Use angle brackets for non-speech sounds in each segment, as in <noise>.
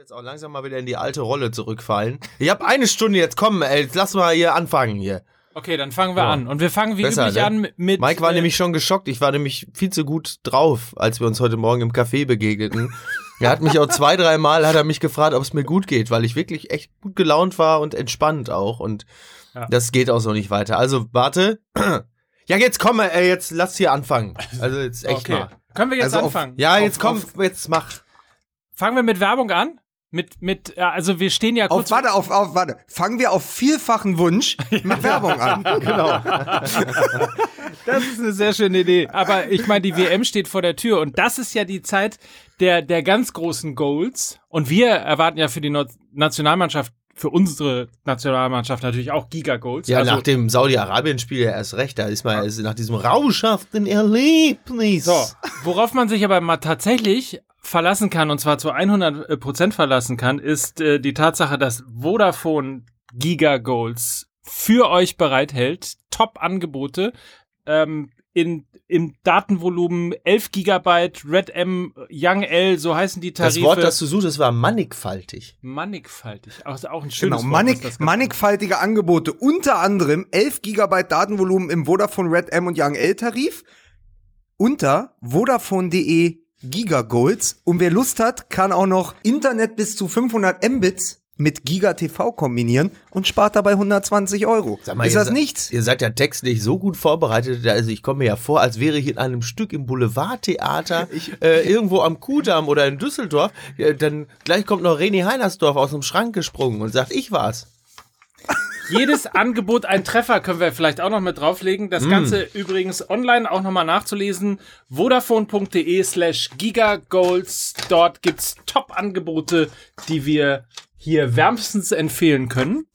jetzt auch langsam mal wieder in die alte Rolle zurückfallen. Ich habe eine Stunde jetzt, komm, ey, jetzt lass mal hier anfangen hier. Okay, dann fangen wir Ja. an. Und wir fangen wie Besser, üblich ne? an mit. Mike war äh, nämlich schon geschockt. Ich war nämlich viel zu gut drauf, als wir uns heute Morgen im Café begegneten. <laughs> Er hat mich auch zwei, drei Mal hat er mich gefragt, ob es mir gut geht, weil ich wirklich echt gut gelaunt war und entspannt auch. Und Ja. das geht auch so nicht weiter. Also warte. <clears throat> Ja, jetzt komm, ey, jetzt lass hier anfangen. Also jetzt echt Okay. mal. Können wir jetzt Also auf- anfangen? Ja, Auf- jetzt komm, auf- jetzt mach. Fangen wir mit Werbung an? Mit, mit, ja, also wir stehen ja Auf, kurz. warte, auf, auf, warte. Fangen wir auf vielfachen Wunsch <laughs> mit Werbung an. Genau. <laughs> Das ist eine sehr schöne Idee. Aber ich meine, die WM steht vor der Tür und das ist ja die Zeit der, der ganz großen Goals. Und wir erwarten ja für die No- Nationalmannschaft, für unsere Nationalmannschaft natürlich auch Giga-Goals. Ja, also, nach dem Saudi-Arabien-Spiel ja erst recht. Da ist man ist nach diesem rauschhaften Erlebnis. So, worauf man sich aber mal tatsächlich verlassen kann, und zwar zu 100 Prozent verlassen kann, ist äh, die Tatsache, dass Vodafone Giga Goals für euch bereithält. Top-Angebote ähm, in, im Datenvolumen 11 Gigabyte, Red M, Young L, so heißen die Tarife. Das Wort, das du suchst, das war mannigfaltig. mannigfaltig. Auch, auch ein schönes Genau, Wort. mannig, was das- mannigfaltige Angebote, unter anderem 11 GB Datenvolumen im Vodafone Red M und Young L Tarif unter vodafone.de Gigagolds und wer Lust hat, kann auch noch Internet bis zu 500 Mbits mit Giga TV kombinieren und spart dabei 120 Euro. Mal, Ist das nichts? Ihr seid ja textlich so gut vorbereitet. Also ich komme mir ja vor, als wäre ich in einem Stück im Boulevardtheater <laughs> äh, irgendwo am Kudamm oder in Düsseldorf. Ja, dann gleich kommt noch René Heinersdorf aus dem Schrank gesprungen und sagt, ich war's. Jedes Angebot ein Treffer können wir vielleicht auch noch mit drauflegen. Das Ganze übrigens online auch nochmal nachzulesen. Vodafone.de slash Gigagoals. Dort gibt's Top-Angebote, die wir hier wärmstens empfehlen können.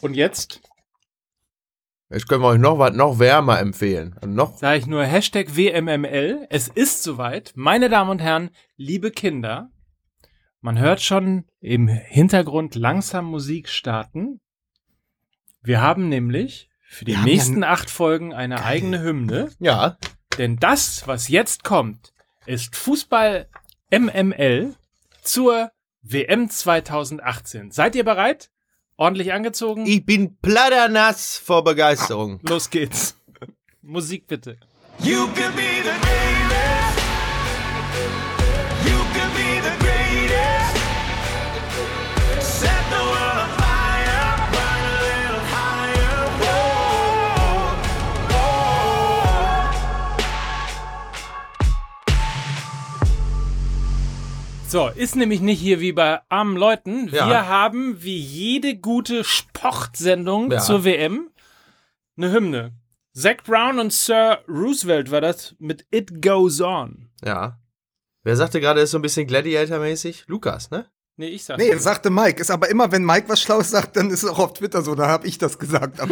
Und jetzt Jetzt können wir euch noch was noch wärmer empfehlen. Und noch sage ich nur Hashtag WMML. Es ist soweit. Meine Damen und Herren, liebe Kinder, man hört schon im Hintergrund langsam Musik starten. Wir haben nämlich für die haben ja nächsten acht Folgen eine eigene Hymne. ja, Denn das, was jetzt kommt, ist Fußball MML zur WM 2018. Seid ihr bereit? Ordentlich angezogen? ich bin platternass vor Begeisterung. Los geht's. <laughs> Musik bitte. You could be the So, ist nämlich nicht hier wie bei armen Leuten. Ja. Wir haben wie jede gute Sportsendung Ja. zur WM eine Hymne. Zac Brown und Sir Roosevelt war das mit It Goes On. Ja. Wer sagte gerade, ist so ein bisschen Gladiator-mäßig? Lukas, ne? Nee, ich sag's. Nee, das sagte Mike. Ist aber immer, wenn Mike was Schlaues sagt, dann ist es auch auf Twitter so. Da habe ich das gesagt <laughs> ja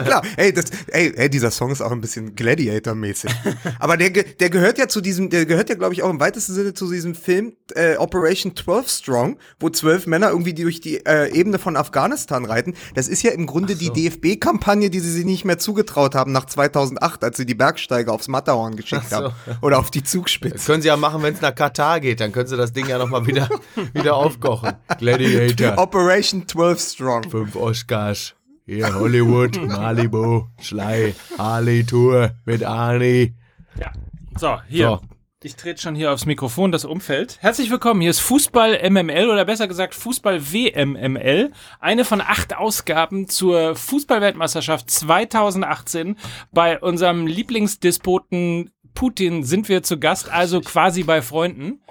klar. Ey, das, ey, ey, dieser Song ist auch ein bisschen Gladiator-mäßig. Aber der, der gehört ja zu diesem, der gehört ja, glaube ich, auch im weitesten Sinne zu diesem Film äh, Operation 12 Strong, wo zwölf Männer irgendwie durch die äh, Ebene von Afghanistan reiten. Das ist ja im Grunde die DFB-Kampagne, die sie sich nicht mehr zugetraut haben nach 2008, als sie die Bergsteiger aufs Matterhorn geschickt so. haben. Oder auf die Das Zugspitze. können sie ja machen, wenn es nach Katar geht. Dann können sie das Ding ja <laughs> nochmal wieder, wieder aufkochen. Gladiator. <laughs> Operation 12 Strong. Fünf Oscars. Hier Hollywood, Malibu, Schlei, Harley Tour mit Arnie. Ja. So, hier. So. Ich trete schon hier aufs Mikrofon, das Umfeld. Herzlich willkommen. Hier ist Fußball MML oder besser gesagt Fußball WMML. Eine von acht Ausgaben zur Fußballweltmeisterschaft 2018. Bei unserem Lieblingsdespoten Putin sind wir zu Gast, also quasi bei Freunden.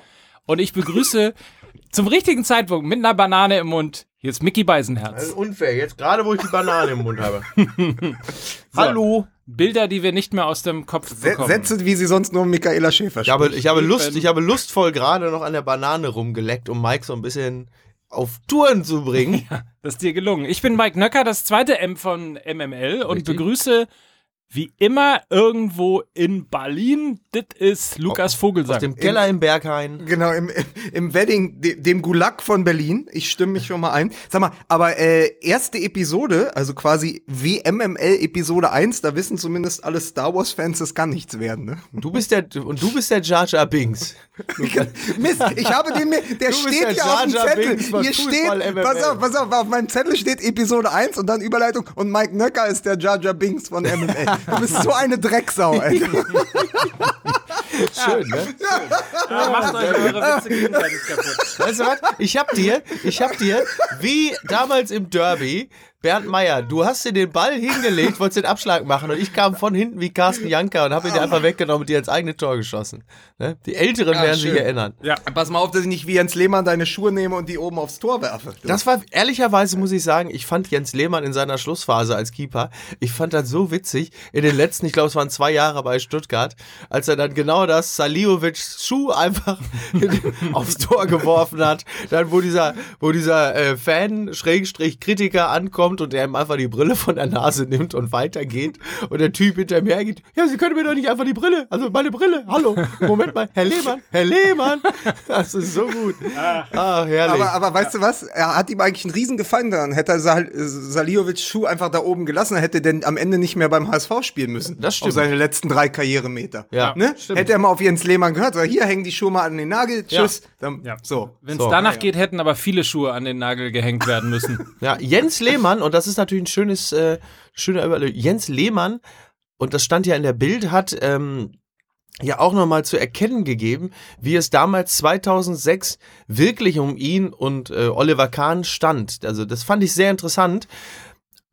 Und ich begrüße zum richtigen Zeitpunkt mit einer Banane im Mund. Hier ist Mickey Das Beisenherz. ist unfair. Jetzt gerade, wo ich die Banane im Mund habe. <laughs> Hallo. Bilder, die wir nicht mehr aus dem Kopf bekommen. Sätze, wie sie sonst nur Michaela Schäfer Ich habe, ich habe Lust, ich habe lustvoll gerade noch an der Banane rumgeleckt, um Mike so ein bisschen auf Touren zu bringen. <laughs> Das ist dir gelungen. Ich bin Mike Nöcker, das zweite M von MML und Richtig. begrüße wie immer irgendwo in Berlin. Das ist Lukas Aus Vogelsang. dem Keller im Berghain. Genau, im, im- im Wedding, de, dem Gulag von Berlin. Ich stimme mich schon mal ein. Sag mal, aber äh, erste Episode, also quasi WMML Episode 1, da wissen zumindest alle Star Wars-Fans, das kann nichts werden, ne? Du bist der und du bist der Jar Jar Binks. <laughs> Mist, ich habe den mir, der Du bist steht der hier auf dem Jar Jar Zettel. Binks von Hier steht, pass auf, pass auf, auf meinem Zettel steht Episode 1 und dann Überleitung und Mike Nöcker ist der Jar Jar Binks von MML. <laughs> Du bist so eine Drecksau, Alter. <laughs> Schön, ne? Ja, macht euch eure Witze gegenseitig kaputt. Weißt du was? Ich hab dir, ich hab dir, wie damals im Derby, Bernd Meyer, du hast dir den Ball hingelegt, wolltest den Abschlag machen und ich kam von hinten wie Carsten Janker und hab ihn dir einfach weggenommen und dir ins eigene Tor geschossen. Ne? Die Älteren werden sich schön. erinnern. Ja. Pass mal auf, dass ich nicht wie Jens Lehmann deine Schuhe nehme und die oben aufs Tor werfe. Das war, ehrlicherweise muss ich sagen, ich fand Jens Lehmann in seiner Schlussphase als Keeper, ich fand das so witzig, in den letzten, ich glaube, es waren zwei Jahre bei Stuttgart, als er dann genau das Saliovics Schuh einfach <laughs> aufs Tor geworfen hat, dann wo dieser, wo dieser äh, Fan, Schrägstrich, Kritiker ankommt und der ihm einfach die Brille von der Nase nimmt und weitergeht und der Typ hinter mir hergeht, ja, Sie können mir doch nicht einfach die Brille, also meine Brille, hallo, Moment mal, Herr Lehmann, Herr Lehmann, das ist so gut. Ach, herrlich. Aber, aber weißt du was? Er hat ihm eigentlich einen riesen Gefallen daran. Hätte er Sal Saliovic Schuh einfach da oben gelassen, hätte er denn am Ende nicht mehr beim HSV spielen müssen. Das stimmt. Auf seine letzten drei Karrieremeter. Ja, ne? stimmt. Hätte er mal auf Jens Lehmann gehört, so, hier hängen die Schuhe mal an den Nagel, tschüss. Dann, Ja. So. Wenn es So. danach geht, hätten aber viele Schuhe an den Nagel gehängt werden müssen. Ja, Jens Lehmann, und das ist natürlich ein schönes, äh, schöner Überlegung. Jens Lehmann, und das stand ja in der Bild, hat ähm, ja auch nochmal zu erkennen gegeben, wie es damals 2006 wirklich um ihn und äh, Oliver Kahn stand. Also das fand ich sehr interessant.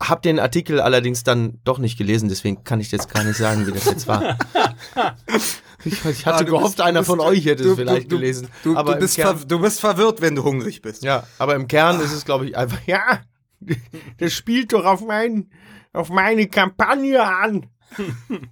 Hab den Artikel allerdings dann doch nicht gelesen, deswegen kann ich jetzt gar nicht sagen, wie das jetzt war. <laughs> Ich, ich hatte Ah, gehofft, bist- einer du von bist- euch hätte du- es vielleicht du, gelesen. Du, aber du, bist Kern- du bist verwirrt, wenn du hungrig bist. ja, aber im Kern ist es, glaube ich, einfach, ja, <laughs> das spielt doch auf, mein, auf meine Kampagne an. <laughs>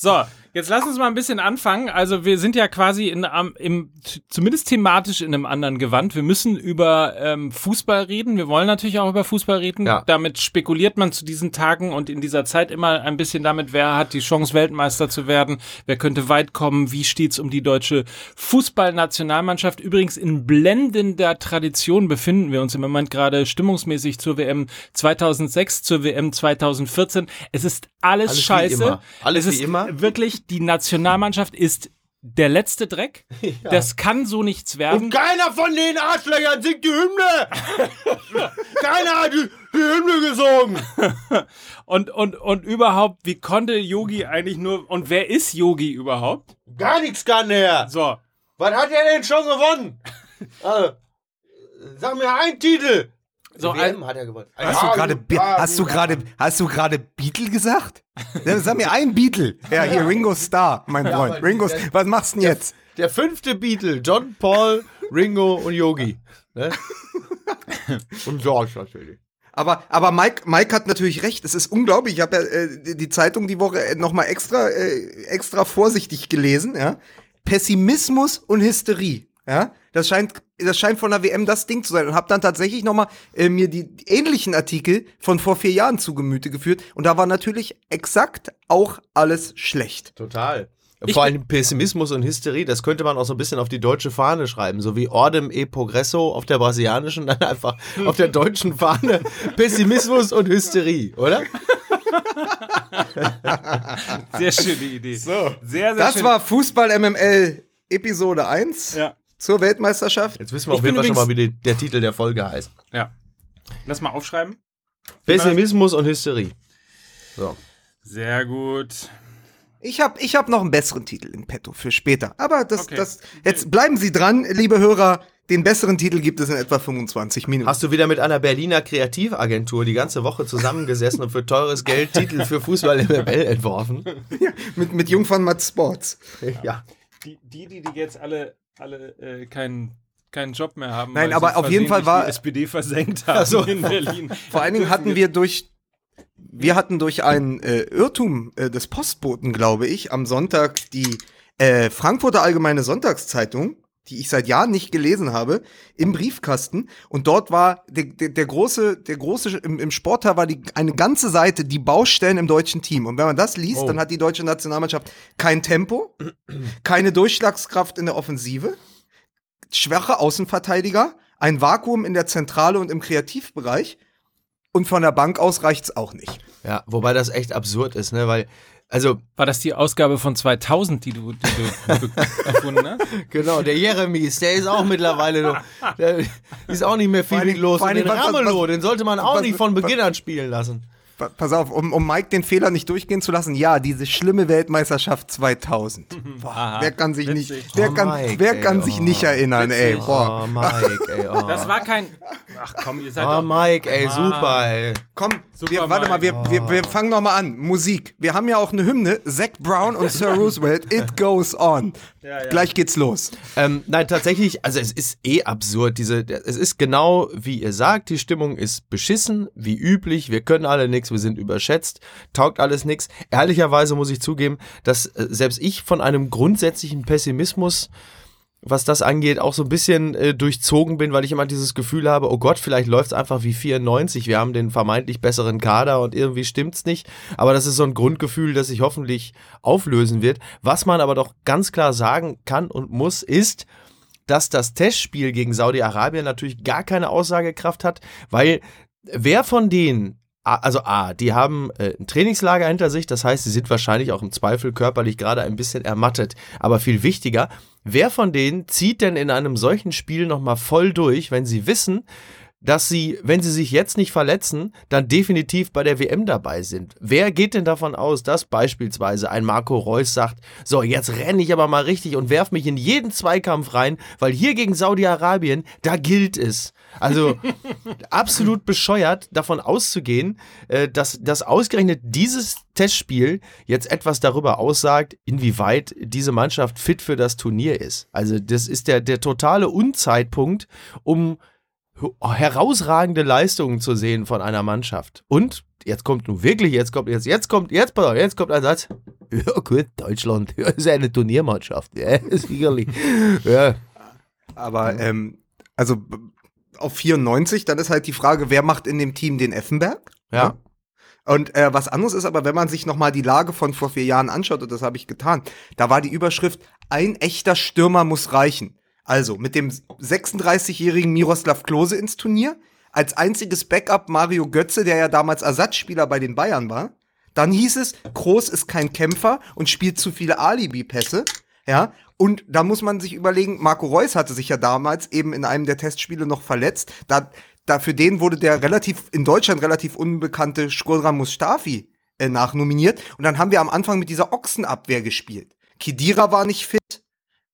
So, jetzt lass uns mal ein bisschen anfangen. Also wir sind ja quasi in, am- im, zumindest thematisch in einem anderen Gewand. Wir müssen über ähm, Fußball reden. Wir wollen natürlich auch über Fußball reden. Ja. Damit spekuliert man zu diesen Tagen und in dieser Zeit immer ein bisschen damit, wer hat die Chance, Weltmeister zu werden, wer könnte weit kommen, wie steht's um die deutsche Fußballnationalmannschaft. Übrigens in blendender Tradition befinden wir uns im Moment gerade stimmungsmäßig zur WM 2006, zur WM 2014. Es ist alles, Alles wie scheiße. immer. Alles es wie ist immer. Wirklich, die Nationalmannschaft ist der letzte Dreck. <laughs> Das kann so nichts werden. keiner von den Arschlöchern singt die Hymne. <laughs> keiner hat die, die Hymne gesungen. <laughs> Und, und, und überhaupt, wie konnte Yogi eigentlich nur, und wer ist Yogi überhaupt? Gar nichts kann er. So, Was hat er denn schon gewonnen? Also, sag mir einen Titel. So, WM hat er gewonnen. Hast du gerade Be- hast du gerade hast du gerade Beatle gesagt? Dann Sag mir einen Beatle. Ja, hier Ringo Starr, mein Freund. Ringo, der- was machst du denn jetzt? Der fünfte Beatle, John, Paul, Ringo und Yogi. Ne? <laughs> und George natürlich. Aber, aber Mike, Mike hat natürlich recht. Es ist unglaublich. Ich habe ja äh, die- die Zeitung die Woche nochmal extra, äh, extra vorsichtig gelesen. Ja? Pessimismus und Hysterie. Ja? Das scheint, das scheint von der WM das Ding zu sein. Und habe dann tatsächlich nochmal äh, mir die ähnlichen Artikel von vor vier Jahren zu Gemüte geführt. Und da war natürlich exakt auch alles schlecht. Total. Vor allem Pessimismus und Hysterie, das könnte man auch so ein bisschen auf die deutsche Fahne schreiben, so wie Ordem e Progresso auf der brasilianischen, dann einfach auf der deutschen Fahne <laughs> Pessimismus und Hysterie, oder? sehr schöne Idee. So. Sehr, sehr Das schön. war Fußball MML Episode 1 Ja. Zur Weltmeisterschaft. Jetzt wissen wir auf jeden Fall schon mal, wie die, der Titel der Folge heißt. Ja. Lass mal aufschreiben. Pessimismus und Hysterie. So. Sehr gut. Ich habe ich hab noch einen besseren Titel in petto für später. Aber das, Okay. das, jetzt bleiben Sie dran, liebe Hörer. Den besseren Titel gibt es in etwa 25 Minuten. Hast du wieder mit einer Berliner Kreativagentur die ganze Woche zusammengesessen und für teures Geld Titel für Fußball MML entworfen? <laughs> mit, mit Jung von Matt Sports. Ja. Die, die, die, die jetzt alle, alle äh, keinen keinen Job mehr haben. Nein, aber auf jeden Fall war- die SPD versenkt <laughs> haben so. in Berlin. <laughs> Vor allen Dingen hatten wir durch, wir hatten durch einen äh, Irrtum äh, des Postboten, glaube ich, am Sonntag die äh, Frankfurter Allgemeine Sonntagszeitung, die ich seit Jahren nicht gelesen habe, im Briefkasten. Und dort war der, der, der große, der große, im, im Sportteil war die, eine ganze Seite, die Baustellen im deutschen Team. Und wenn man das liest, Oh. dann hat die deutsche Nationalmannschaft kein Tempo, keine Durchschlagskraft in der Offensive, schwache Außenverteidiger, ein Vakuum in der Zentrale und im Kreativbereich. Und von der Bank aus reicht's auch nicht. Ja, wobei das echt absurd ist, ne? Weil, also, War das die Ausgabe von 2000, die du, die du <laughs> erfunden hast? genau, der Jeremies, der ist auch mittlerweile noch, der ist auch nicht mehr viel Vor los. vor Und allen den was- was- Ramelow, den sollte man auch was- nicht von was- Beginn an spielen lassen. Pa- Pass auf, um, um Mike den Fehler nicht durchgehen zu lassen, ja, diese schlimme Weltmeisterschaft 2000. Boah, Aha, wer kann sich nicht, witzig. wer Oh, kann, Mike, wer ey, kann sich oh. nicht erinnern, ey, boah. Oh, Mike, ey, oh. Das war kein. Ach komm, ihr seid Oh, doch. Mike, ey, super, ey. Komm, Super, wir, warte mal, Mike. wir, wir, wir fangen noch mal an. Musik. Wir haben ja auch eine Hymne, Zac Brown und Sir <laughs> Roosevelt, It Goes On. Gleich geht's los. Ähm, nein, tatsächlich, also es ist eh absurd. Diese, es ist genau wie ihr sagt, die Stimmung ist beschissen, wie üblich. Wir können alle nichts, wir sind überschätzt, taugt alles nichts. Ehrlicherweise muss ich zugeben, dass äh, selbst ich von einem grundsätzlichen Pessimismus was das angeht, auch so ein bisschen äh, durchzogen bin, weil ich immer dieses Gefühl habe, oh Gott, vielleicht läuft es einfach wie 94. Wir haben den vermeintlich besseren Kader und irgendwie stimmt's nicht. Aber das ist so ein Grundgefühl, das sich hoffentlich auflösen wird. Was man aber doch ganz klar sagen kann und muss, ist, dass das Testspiel gegen Saudi-Arabien natürlich gar keine Aussagekraft hat, weil wer von denen, also A, die haben äh, ein Trainingslager hinter sich, das heißt, sie sind wahrscheinlich auch im Zweifel körperlich gerade ein bisschen ermattet, aber viel wichtiger, wer von denen zieht denn in einem solchen Spiel nochmal voll durch, wenn sie wissen, dass sie, wenn sie sich jetzt nicht verletzen, dann definitiv bei der WM dabei sind. Wer geht denn davon aus, dass beispielsweise ein Marco Reus sagt, so, jetzt renne ich aber mal richtig und werf mich in jeden Zweikampf rein, weil hier gegen Saudi-Arabien, da gilt es. Also <laughs> absolut bescheuert, davon auszugehen, äh, dass, dass ausgerechnet dieses Testspiel jetzt etwas darüber aussagt, inwieweit diese Mannschaft fit für das Turnier ist. Also das ist der, der totale Unzeitpunkt, um herausragende Leistungen zu sehen von einer Mannschaft. Und jetzt kommt nun wirklich, jetzt kommt, jetzt, jetzt kommt, jetzt, pass auf, jetzt kommt ein Satz. <laughs> Ja gut, Deutschland, <laughs> ja, ist eine Turniermannschaft, ja, <laughs> sicherlich. Ja, Aber, ähm, also auf 94, dann ist halt die Frage, wer macht in dem Team den Effenberg? ja. Und äh, was anderes ist aber, wenn man sich nochmal die Lage von vor vier Jahren anschaut, und das habe ich getan, da war die Überschrift, ein echter Stürmer muss reichen. Also mit dem 36-jährigen Miroslav Klose ins Turnier, als einziges Backup Mario Götze, der ja damals Ersatzspieler bei den Bayern war. Dann hieß es, Kroos ist kein Kämpfer und spielt zu viele Alibi-Pässe. Ja, und da muss man sich überlegen, Marco Reus hatte sich ja damals eben in einem der Testspiele noch verletzt. Da, da für den wurde der relativ, in Deutschland relativ unbekannte Shkodran Mustafi äh, nachnominiert. Und dann haben wir am Anfang mit dieser Ochsenabwehr gespielt. Kedira war nicht fit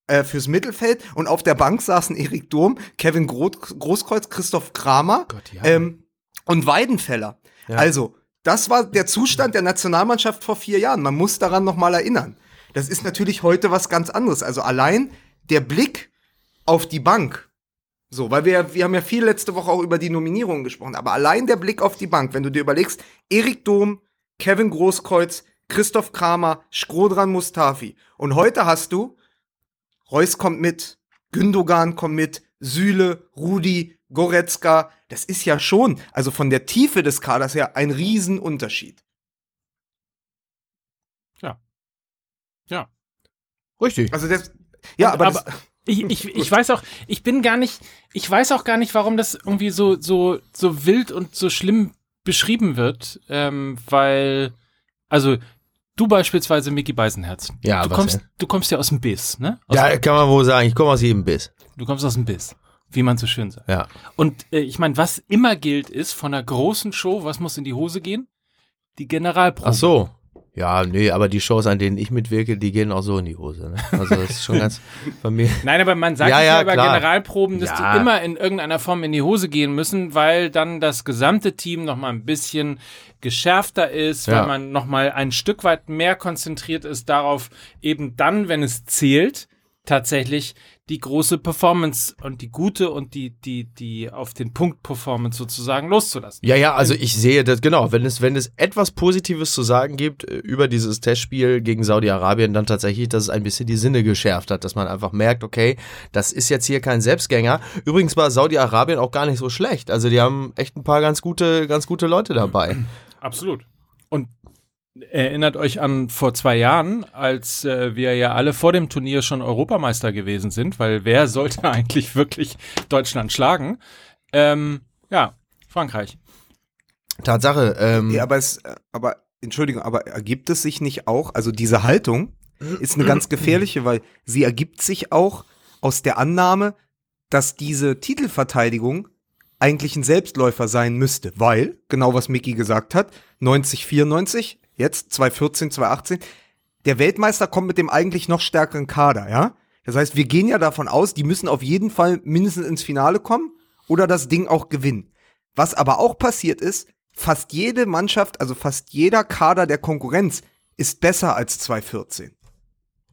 äh, fürs Mittelfeld und auf der Bank saßen Erik Durm, Kevin Gro Großkreuz, Christoph Kramer Gott, ja. ähm, und Weidenfeller. Ja. Also, das war der Zustand der Nationalmannschaft vor vier Jahren. Man muss daran noch mal erinnern. Das ist natürlich heute was ganz anderes. Also allein der Blick auf die Bank. So, weil wir, wir haben ja viel letzte Woche auch über die Nominierungen gesprochen, aber allein der Blick auf die Bank, wenn du dir überlegst, Erik Dom, Kevin Großkreuz, Christoph Kramer, Skrodran Mustafi. Und heute hast du, Reus kommt mit, Gündogan kommt mit, Süle, Rudi, Goretzka. Das ist ja schon, also von der Tiefe des Kaders her, ein Riesenunterschied. Ja. Richtig. Also das, ja, aber, aber das, <laughs> ich, ich, ich weiß auch, ich bin gar nicht, ich weiß auch gar nicht, warum das irgendwie so, so, so wild und so schlimm beschrieben wird, ähm, weil, also, du beispielsweise, Mickey Beisenherz. Ja, du kommst, denn? du kommst ja aus dem Biss, ne? Aus, Ja, kann man wohl sagen, ich komme aus jedem Biss. Du kommst aus dem Biss, wie man so schön sagt. Ja. Und äh, ich meine, was immer gilt, ist von einer großen Show, was muss in die Hose gehen? Die Generalprobe. Ach so. Ja, nee, aber die Shows, an denen ich mitwirke, die gehen auch so in die Hose. Ne? Also das ist schon <laughs> ganz bei mir. Nein, aber man sagt Ja, ja, über klar. Generalproben, dass Ja. die immer in irgendeiner Form in die Hose gehen müssen, weil dann das gesamte Team noch mal ein bisschen geschärfter ist, Ja. weil man noch mal ein Stück weit mehr konzentriert ist darauf, eben dann, wenn es zählt, tatsächlich die große Performance und die gute und die, die, die auf den Punkt Performance sozusagen loszulassen. Ja, ja, also ich sehe das, genau, wenn es, wenn es etwas Positives zu sagen gibt äh, über dieses Testspiel gegen Saudi-Arabien, dann tatsächlich, dass es ein bisschen die Sinne geschärft hat, dass man einfach merkt, okay, das ist jetzt hier kein Selbstgänger. Übrigens war Saudi-Arabien auch gar nicht so schlecht. Also die haben echt ein paar ganz gute, ganz gute Leute dabei. Absolut. Und erinnert euch an vor zwei Jahren, als äh, wir ja alle vor dem Turnier schon Europameister gewesen sind, weil wer <laughs> sollte eigentlich wirklich Deutschland schlagen? Ähm, ja, Frankreich. Tatsache, ähm, Ja, aber es, aber, Entschuldigung, aber ergibt es sich nicht auch, also diese Haltung ist eine ganz gefährliche, weil sie ergibt sich auch aus der Annahme, dass diese Titelverteidigung eigentlich ein Selbstläufer sein müsste, weil, genau was Mickey gesagt hat, 90, 94, jetzt 2014, 2018, der Weltmeister kommt mit dem eigentlich noch stärkeren Kader, ja? Das heißt, wir gehen ja davon aus, die müssen auf jeden Fall mindestens ins Finale kommen oder das Ding auch gewinnen. Was aber auch passiert ist, fast jede Mannschaft, also fast jeder Kader der Konkurrenz ist besser als 2014.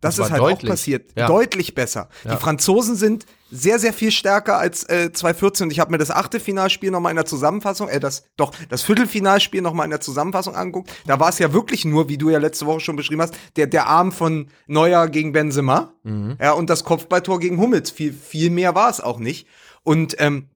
Das, Das ist halt deutlich, auch passiert. ja. Deutlich besser. Ja. Die Franzosen sind sehr, sehr viel stärker als äh, 2014. Und ich habe mir das Achtelfinalspiel noch mal in der Zusammenfassung, äh, das doch das Viertelfinalspiel noch mal in der Zusammenfassung angeguckt. Da war es ja wirklich nur, wie du ja letzte Woche schon beschrieben hast, der der Arm von Neuer gegen Benzema, ja und das Kopfballtor gegen Hummels. Viel viel mehr war es auch nicht. Und ähm,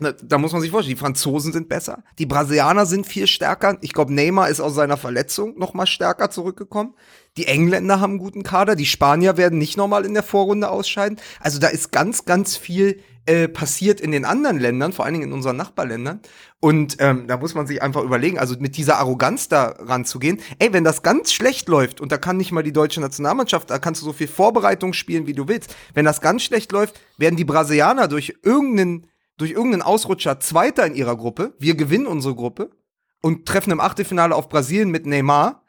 da muss man sich vorstellen, die Franzosen sind besser, die Brasilianer sind viel stärker. Ich glaube, Neymar ist aus seiner Verletzung noch mal stärker zurückgekommen. Die Engländer haben einen guten Kader, die Spanier werden nicht nochmal in der Vorrunde ausscheiden. Also da ist ganz, ganz viel äh, passiert in den anderen Ländern, vor allen Dingen in unseren Nachbarländern. Und ähm, da muss man sich einfach überlegen, also mit dieser Arroganz da ranzugehen, ey, wenn das ganz schlecht läuft und da kann nicht mal die deutsche Nationalmannschaft, da kannst du so viel Vorbereitung spielen, wie du willst. Wenn das ganz schlecht läuft, werden die Brasilianer durch irgendeinen durch irgendeinen Ausrutscher Zweiter in ihrer Gruppe. Wir gewinnen unsere Gruppe und treffen im Achtelfinale auf Brasilien mit Neymar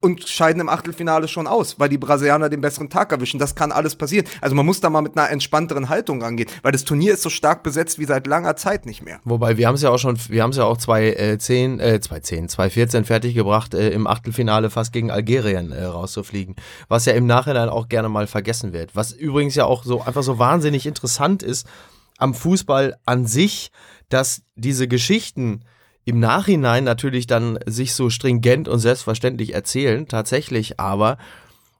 und scheiden im Achtelfinale schon aus, weil die Brasilianer den besseren Tag erwischen. Das kann alles passieren. Also man muss da mal mit einer entspannteren Haltung rangehen, weil das Turnier ist so stark besetzt wie seit langer Zeit nicht mehr. Wobei, wir haben es ja auch schon, wir haben es ja auch 2010, äh, 2010, 2014 fertiggebracht, äh, im Achtelfinale fast gegen Algerien äh, rauszufliegen. Was ja im Nachhinein auch gerne mal vergessen wird. Was übrigens ja auch so einfach so wahnsinnig interessant ist am Fußball an sich, dass diese Geschichten im Nachhinein natürlich dann sich so stringent und selbstverständlich erzählen, tatsächlich aber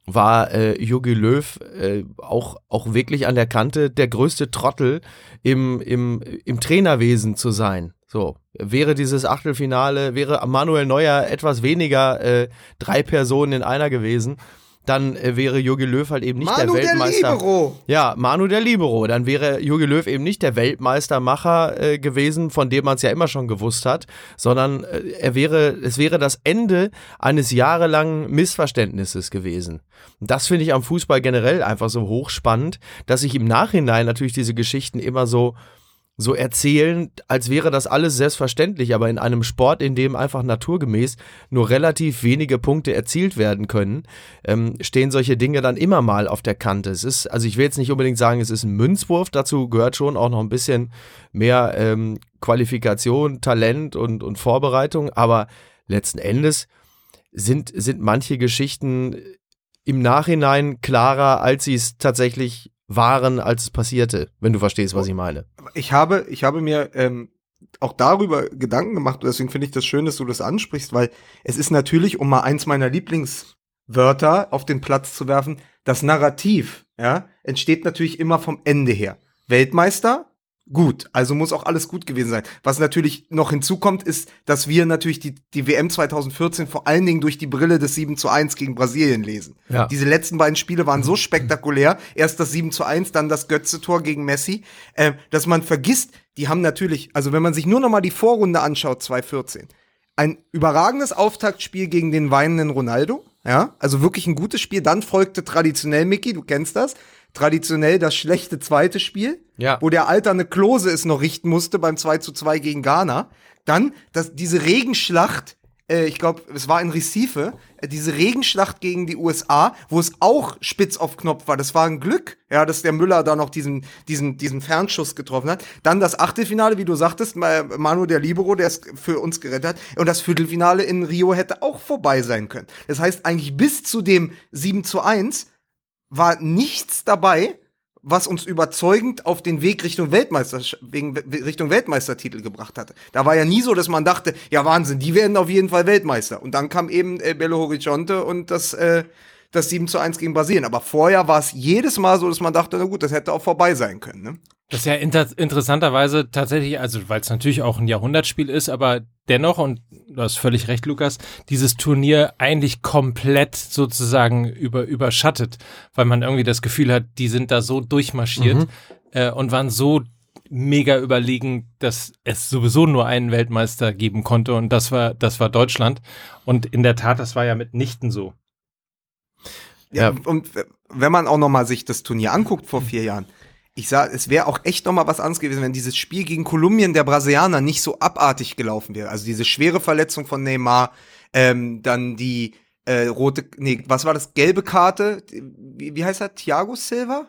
war äh, Jogi Löw äh, auch, auch wirklich an der Kante der größte Trottel im, im, im Trainerwesen zu sein. So, wäre dieses Achtelfinale, wäre Manuel Neuer etwas weniger äh, drei Personen in einer gewesen, dann äh, wäre Jogi Löw halt eben nicht Manu der der Weltmeister. Libero. Ja, Manu der Libero. Dann wäre Jogi Löw eben nicht der Weltmeistermacher äh, gewesen, von dem man es ja immer schon gewusst hat, sondern äh, er wäre, es wäre das Ende eines jahrelangen Missverständnisses gewesen. Und das finde ich am Fußball generell einfach so hochspannend, dass sich im Nachhinein natürlich diese Geschichten immer so so erzählen, als wäre das alles selbstverständlich, aber in einem Sport, in dem einfach naturgemäß nur relativ wenige Punkte erzielt werden können, ähm, stehen solche Dinge dann immer mal auf der Kante. Es ist, also ich will jetzt nicht unbedingt sagen, es ist ein Münzwurf, dazu gehört schon auch noch ein bisschen mehr ähm, Qualifikation, Talent und, und Vorbereitung, aber letzten Endes sind, sind manche Geschichten im Nachhinein klarer, als sie es tatsächlich waren, als es passierte, wenn du verstehst, was ich meine. ich habe, ich habe mir ähm, auch darüber Gedanken gemacht, und deswegen finde ich das schön, dass du das ansprichst, weil es ist natürlich, um mal eins meiner Lieblingswörter auf den Platz zu werfen, das Narrativ, ja, entsteht natürlich immer vom Ende her. Weltmeister, gut, also muss auch alles gut gewesen sein. Was natürlich noch hinzukommt, ist, dass wir natürlich die, die WM 2014 vor allen Dingen durch die Brille des 7 zu 1 gegen Brasilien lesen. Ja. Diese letzten beiden Spiele waren so spektakulär. Erst das 7 zu 1, dann das Götze-Tor gegen Messi, äh, dass man vergisst, die haben natürlich, also wenn man sich nur noch mal die Vorrunde anschaut, 2014, ein überragendes Auftaktspiel gegen den weinenden Ronaldo, ja, also wirklich ein gutes Spiel. Dann folgte traditionell, Mickey, du kennst das, traditionell das schlechte zweite Spiel, Ja. wo der alterne Klose es noch richten musste beim 2 zu 2 gegen Ghana. Dann das, diese Regenschlacht, äh, ich glaube, es war in Recife, äh, diese Regenschlacht gegen die USA, wo es auch spitz auf Knopf war. Das war ein Glück, ja, dass der Müller da noch diesen, diesen, diesen Fernschuss getroffen hat. Dann das Achtelfinale, wie du sagtest, Ma- Manu der Libero, der es für uns gerettet hat. Und das Viertelfinale in Rio hätte auch vorbei sein können. Das heißt, eigentlich bis zu dem 7 zu 1 war nichts dabei, was uns überzeugend auf den Weg Richtung Weltmeister, wegen, Richtung Weltmeistertitel gebracht hatte. Da war ja nie so, dass man dachte, ja Wahnsinn, die werden auf jeden Fall Weltmeister. Und dann kam eben äh, Belo Horizonte und das, äh, das 7 zu 1 gegen Brasilien. Aber vorher war es jedes Mal so, dass man dachte, na gut, das hätte auch vorbei sein können. Ne? Das ist ja inter interessanterweise tatsächlich, also weil es natürlich auch ein Jahrhundertspiel ist, aber dennoch, und du hast völlig recht, Lukas, dieses Turnier eigentlich komplett sozusagen über, überschattet, weil man irgendwie das Gefühl hat, die sind da so durchmarschiert Mhm. äh, und waren so mega überlegen, dass es sowieso nur einen Weltmeister geben konnte und das war, das war Deutschland. Und in der Tat, das war ja mitnichten so. Ja, Ja. und wenn man auch noch mal sich das Turnier anguckt vor vier Jahren, ich sag, es wäre auch echt noch mal was anderes gewesen, wenn dieses Spiel gegen Kolumbien der Brasilianer nicht so abartig gelaufen wäre. Also diese schwere Verletzung von Neymar, ähm, dann die äh, rote, nee, was war das, gelbe Karte? Wie, wie heißt er? Thiago Silva?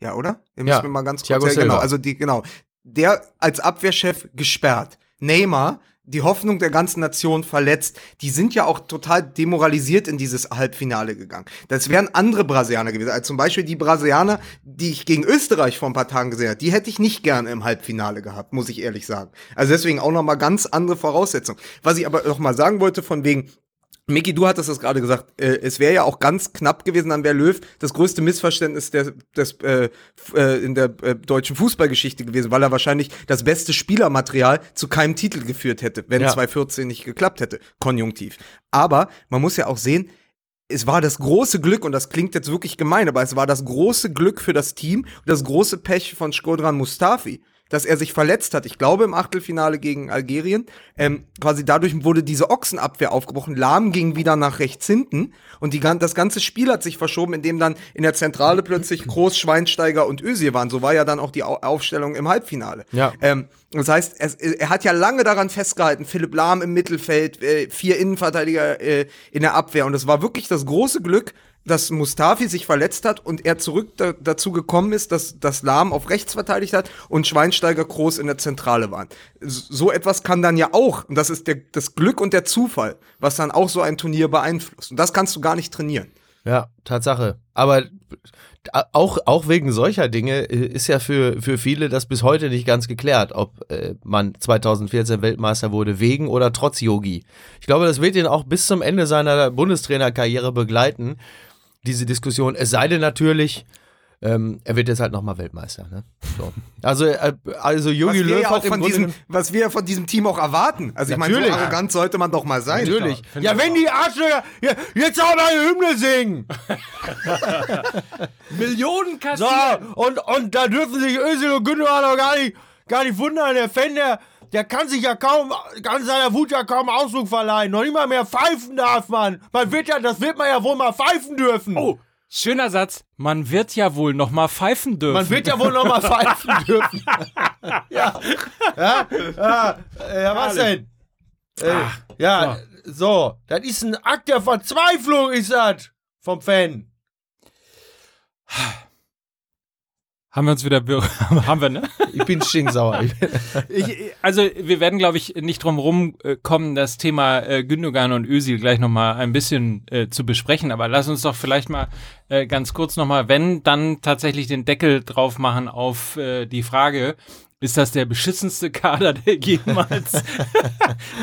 Ja, oder? Ihr müsst Ja, mir mal ganz kurz Thiago ja, genau, Silva. also die, genau. Der als Abwehrchef gesperrt. Neymar, die Hoffnung der ganzen Nation verletzt. Die sind ja auch total demoralisiert in dieses Halbfinale gegangen. Das wären andere Brasilianer gewesen. Also zum Beispiel die Brasilianer, die ich gegen Österreich vor ein paar Tagen gesehen habe, die hätte ich nicht gerne im Halbfinale gehabt, muss ich ehrlich sagen. Also deswegen auch noch mal ganz andere Voraussetzungen. Was ich aber noch mal sagen wollte von wegen, Miki, du hattest das gerade gesagt. Äh, es wäre ja auch ganz knapp gewesen, dann wäre Löw das größte Missverständnis der, des, äh, äh, in der äh, deutschen Fußballgeschichte gewesen, weil er wahrscheinlich das beste Spielermaterial zu keinem Titel geführt hätte, wenn Ja. 2014 nicht geklappt hätte. Konjunktiv. Aber man muss ja auch sehen, es war das große Glück, und das klingt jetzt wirklich gemein, aber es war das große Glück für das Team und das große Pech von Skodran Mustafi, dass er sich verletzt hat. Ich glaube im Achtelfinale gegen Algerien. Ähm, quasi dadurch wurde diese Ochsenabwehr aufgebrochen. Lahm ging wieder nach rechts hinten und die, das ganze Spiel hat sich verschoben, indem dann in der Zentrale plötzlich Groß, Schweinsteiger und Özil waren. So war ja dann auch die Au Aufstellung im Halbfinale. Ja. Ähm, das heißt, es, er hat ja lange daran festgehalten, Philipp Lahm im Mittelfeld, äh, vier Innenverteidiger äh, in der Abwehr. Und es war wirklich das große Glück, dass Mustafi sich verletzt hat und er zurück da, dazu gekommen ist, dass, dass Lahm auf rechts verteidigt hat und Schweinsteiger groß in der Zentrale waren. So etwas kann dann ja auch, und das ist der, das Glück und der Zufall, was dann auch so ein Turnier beeinflusst. Und das kannst du gar nicht trainieren. Ja, Tatsache. Aber auch, auch wegen solcher Dinge äh, ist ja für, für viele das bis heute nicht ganz geklärt, ob äh, man 2014 Weltmeister wurde wegen oder trotz Yogi. Ich glaube, das wird ihn auch bis zum Ende seiner Bundestrainerkarriere begleiten, diese Diskussion. Es sei denn natürlich, ähm, er wird jetzt halt nochmal Weltmeister. Ne? So. Also, äh, also Was Jogi wir, Löw ja hat auch im von Grunde diesem, was wir von diesem Team auch erwarten. Also ich meine, so Natürlich. arrogant sollte man doch mal sein. Natürlich. Ja, wenn auch. die Arschlöcher ja, jetzt auch noch eine Hymne singen. <laughs> Millionen So, und, und da dürfen sich Özil und Gündogan auch gar nicht, gar nicht wundern. Der Fan, der, der kann sich ja kaum, kann seiner Wut ja kaum Ausdruck verleihen. Noch nicht mal mehr pfeifen darf man. Man wird ja, das wird man ja wohl mal pfeifen dürfen. Oh, schöner Satz. Man wird ja wohl noch mal pfeifen dürfen. Man wird ja wohl noch mal <laughs> pfeifen dürfen. ja. Ja, ja, ja, was denn? Äh, ja, so. Das ist ein Akt der Verzweiflung, ist das. Vom Fan. Haben wir uns wieder, be- <laughs> haben wir, ne? Ich bin stinksauer. <laughs> Ich also wir werden, glaube ich, nicht drum rum äh, kommen, das Thema äh, Gündogan und Özil gleich noch mal ein bisschen äh, zu besprechen. Aber lass uns doch vielleicht mal äh, ganz kurz noch mal, wenn dann tatsächlich den Deckel drauf machen auf äh, die Frage, ist das der beschissenste Kader, der jemals, <laughs>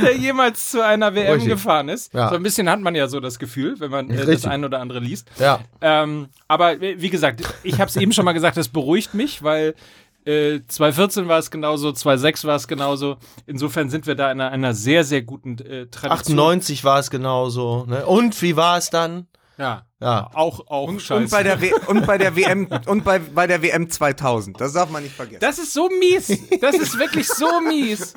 der jemals zu einer WM Richtig. gefahren ist? Ja. So ein bisschen hat man ja so das Gefühl, wenn man äh, das ein oder andere liest. ja. Ähm, aber wie gesagt, ich habe es eben schon mal gesagt, das beruhigt mich, weil äh, 2014 war es genauso, 2006 war es genauso. Insofern sind wir da in einer, einer sehr, sehr guten äh, Tradition. 98 war es genauso. Ne? Und wie war es dann? Ja, Ja. auch, auch Und, scheiße. und bei der w und bei der WM <laughs> und bei, bei der WM 2000. Das darf man nicht vergessen. das ist so mies. Das ist wirklich so mies.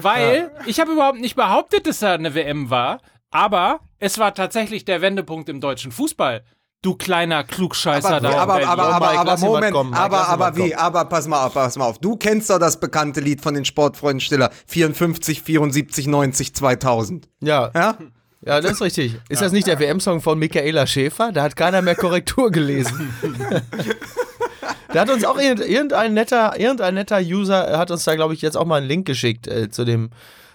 Weil ich habe überhaupt nicht behauptet, dass da eine WM war, aber es war tatsächlich der Wendepunkt im deutschen Fußball. Du kleiner Klugscheißer aber, da. aber, aber, Oh, aber, aber, mal Moment, kommen, aber, aber wie, kommen. aber pass mal auf, pass mal auf. Du kennst doch das bekannte Lied von den Sportfreunden Stiller. 54, 74, 90, 2000. Ja. Ja? Ja, das ist richtig. Ist das nicht der WM-Song von Michaela Schäfer? Da hat keiner mehr Korrektur gelesen. <laughs> da hat uns auch irgend- irgendein netter, irgendein netter User hat uns da, glaube ich, jetzt auch mal einen Link geschickt äh, zu dem,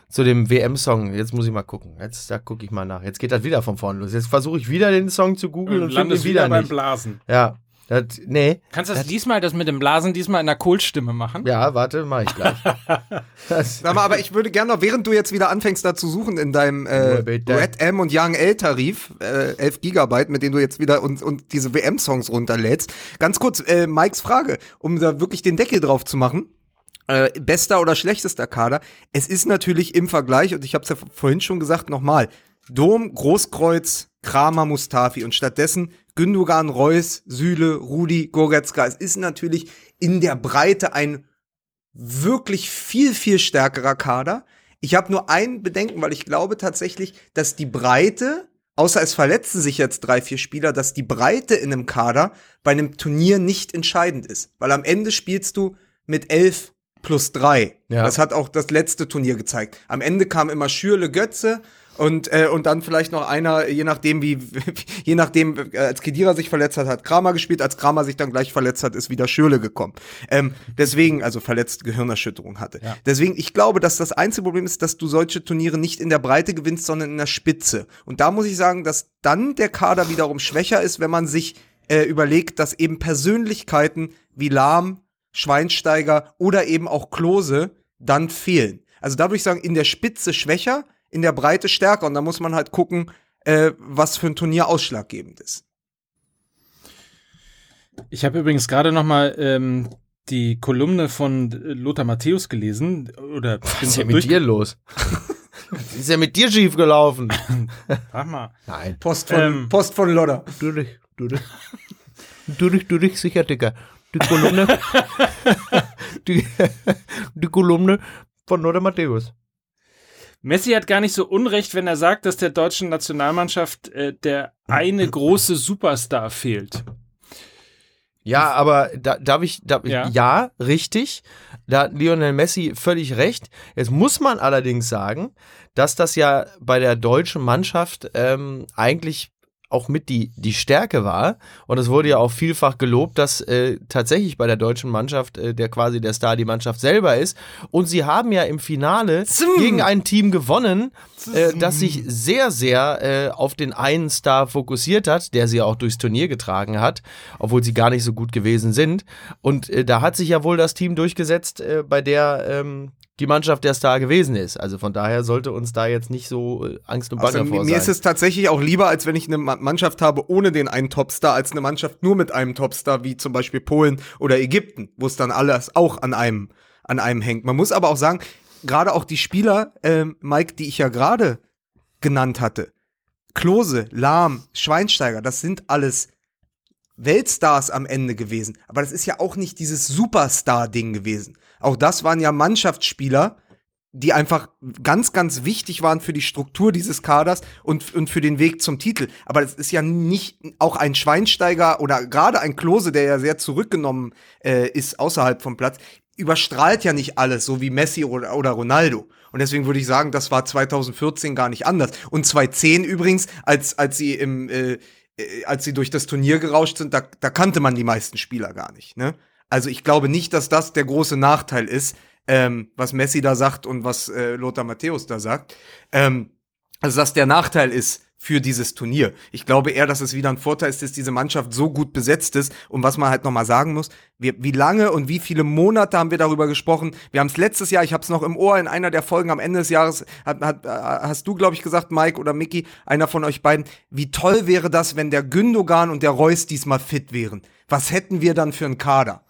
zu dem WM-Song. Jetzt muss ich mal gucken. Jetzt, da gucke ich mal nach. Jetzt geht das wieder von vorne los. Jetzt versuche ich wieder den Song zu googeln und, und finde ihn wieder wieder beim nicht. Blasen. Ja. Das, nee. Kannst du das diesmal, das mit dem Blasen, diesmal in der Kohlstimme machen? Ja, warte, mach ich gleich. <laughs> das, Sag mal, aber ich würde gerne noch, während du jetzt wieder anfängst da zu suchen in deinem äh. Red M und Young L Tarif, äh, 11 Gigabyte, mit denen du jetzt wieder und, und diese WM-Songs runterlädst. Ganz kurz, äh, Mikes Frage, um da wirklich den Deckel drauf zu machen. Äh, bester oder schlechtester Kader. Es ist natürlich im Vergleich, und ich habe es ja vorhin schon gesagt, nochmal, Dom, Großkreuz, Kramer, Mustafi und stattdessen Gündogan, Reus, Süle, Rudi, Goretzka. Es ist natürlich in der Breite ein wirklich viel, viel stärkerer Kader. Ich habe nur ein Bedenken, weil ich glaube tatsächlich, dass die Breite, außer es verletzen sich jetzt drei, vier Spieler, dass die Breite in einem Kader bei einem Turnier nicht entscheidend ist. Weil am Ende spielst du mit elf plus drei. Ja. Das hat auch das letzte Turnier gezeigt. Am Ende kam immer Schürle, Götze und, äh, und dann vielleicht noch einer, je nachdem wie, <laughs> je nachdem, äh, als Kedira sich verletzt hat, hat Kramer gespielt, als Kramer sich dann gleich verletzt hat, ist wieder Schürle gekommen. Ähm, deswegen, also verletzt Gehirnerschütterung hatte. Deswegen, ich glaube, dass das einzige Problem ist, dass du solche Turniere nicht in der Breite gewinnst, sondern in der Spitze. Und da muss ich sagen, dass dann der Kader wiederum schwächer ist, wenn man sich äh, überlegt, dass eben Persönlichkeiten wie Lahm, Schweinsteiger oder eben auch Klose dann fehlen. Also dadurch sagen, in der Spitze schwächer, in der Breite stärker. Und da muss man halt gucken, äh, was für ein Turnier ausschlaggebend ist. Ich habe übrigens gerade noch mal ähm, die Kolumne von Lothar Matthäus gelesen. Oder was ist ja mit dir los? Was <laughs> ist ja mit dir schief gelaufen? Sag mal. Nein. Post von, Ähm, Post von Lodder. Du dich, du dich. Du dich, du dich, sicher, Dicker. Die Kolumne. <laughs> die, die Kolumne von Lothar Matthäus. Messi hat gar nicht so unrecht, wenn er sagt, dass der deutschen Nationalmannschaft äh, der eine große Superstar fehlt. Ja, aber da, darf ich, darf Ja. ja, richtig. Da hat Lionel Messi völlig recht. Jetzt muss man allerdings sagen, dass das ja bei der deutschen Mannschaft ähm, eigentlich auch mit die, die Stärke war. Und es wurde ja auch vielfach gelobt, dass äh, tatsächlich bei der deutschen Mannschaft äh, der quasi der Star die Mannschaft selber ist. Und sie haben ja im Finale gegen ein Team gewonnen, äh, das sich sehr, sehr äh, auf den einen Star fokussiert hat, der sie auch durchs Turnier getragen hat, obwohl sie gar nicht so gut gewesen sind. Und äh, da hat sich ja wohl das Team durchgesetzt, äh, bei der ähm, die Mannschaft der Star gewesen ist. Also von daher sollte uns da jetzt nicht so äh, Angst und Bange Also, vor mir sein. ist es tatsächlich auch lieber, als wenn ich eine Ma- Mannschaft habe ohne den einen Topstar, als eine Mannschaft nur mit einem Topstar, wie zum Beispiel Polen oder Ägypten, wo es dann alles auch an einem, an einem hängt. Man muss aber auch sagen, gerade auch die Spieler, ähm, Mike, die ich ja gerade genannt hatte, Klose, Lahm, Schweinsteiger, das sind alles Weltstars am Ende gewesen. Aber das ist ja auch nicht dieses Superstar-Ding gewesen. Auch das waren ja Mannschaftsspieler, die einfach ganz, ganz wichtig waren für die Struktur dieses Kaders und, und für den Weg zum Titel. Aber es ist ja nicht auch ein Schweinsteiger oder gerade ein Klose, der ja sehr zurückgenommen äh, ist außerhalb vom Platz, überstrahlt ja nicht alles, so wie Messi oder, oder Ronaldo. Und deswegen würde ich sagen, das war 2014 gar nicht anders. Und 2010 übrigens, als, als sie im, äh, äh, als sie durch das Turnier gerauscht sind, da, da kannte man die meisten Spieler gar nicht. Ne? Also ich glaube nicht, dass das der große Nachteil ist, ähm, was Messi da sagt und was äh, Lothar Matthäus da sagt. Ähm, also dass der Nachteil ist für dieses Turnier. Ich glaube eher, dass es wieder ein Vorteil ist, dass diese Mannschaft so gut besetzt ist. Und was man halt noch mal sagen muss, wir, wie lange und wie viele Monate haben wir darüber gesprochen? Wir haben es letztes Jahr, ich habe es noch im Ohr in einer der Folgen am Ende des Jahres, hat, hat, äh, hast du, glaube ich, gesagt, Mike oder Mickey, einer von euch beiden, wie toll wäre das, wenn der Gündogan und der Reus diesmal fit wären? Was hätten wir dann für einen Kader?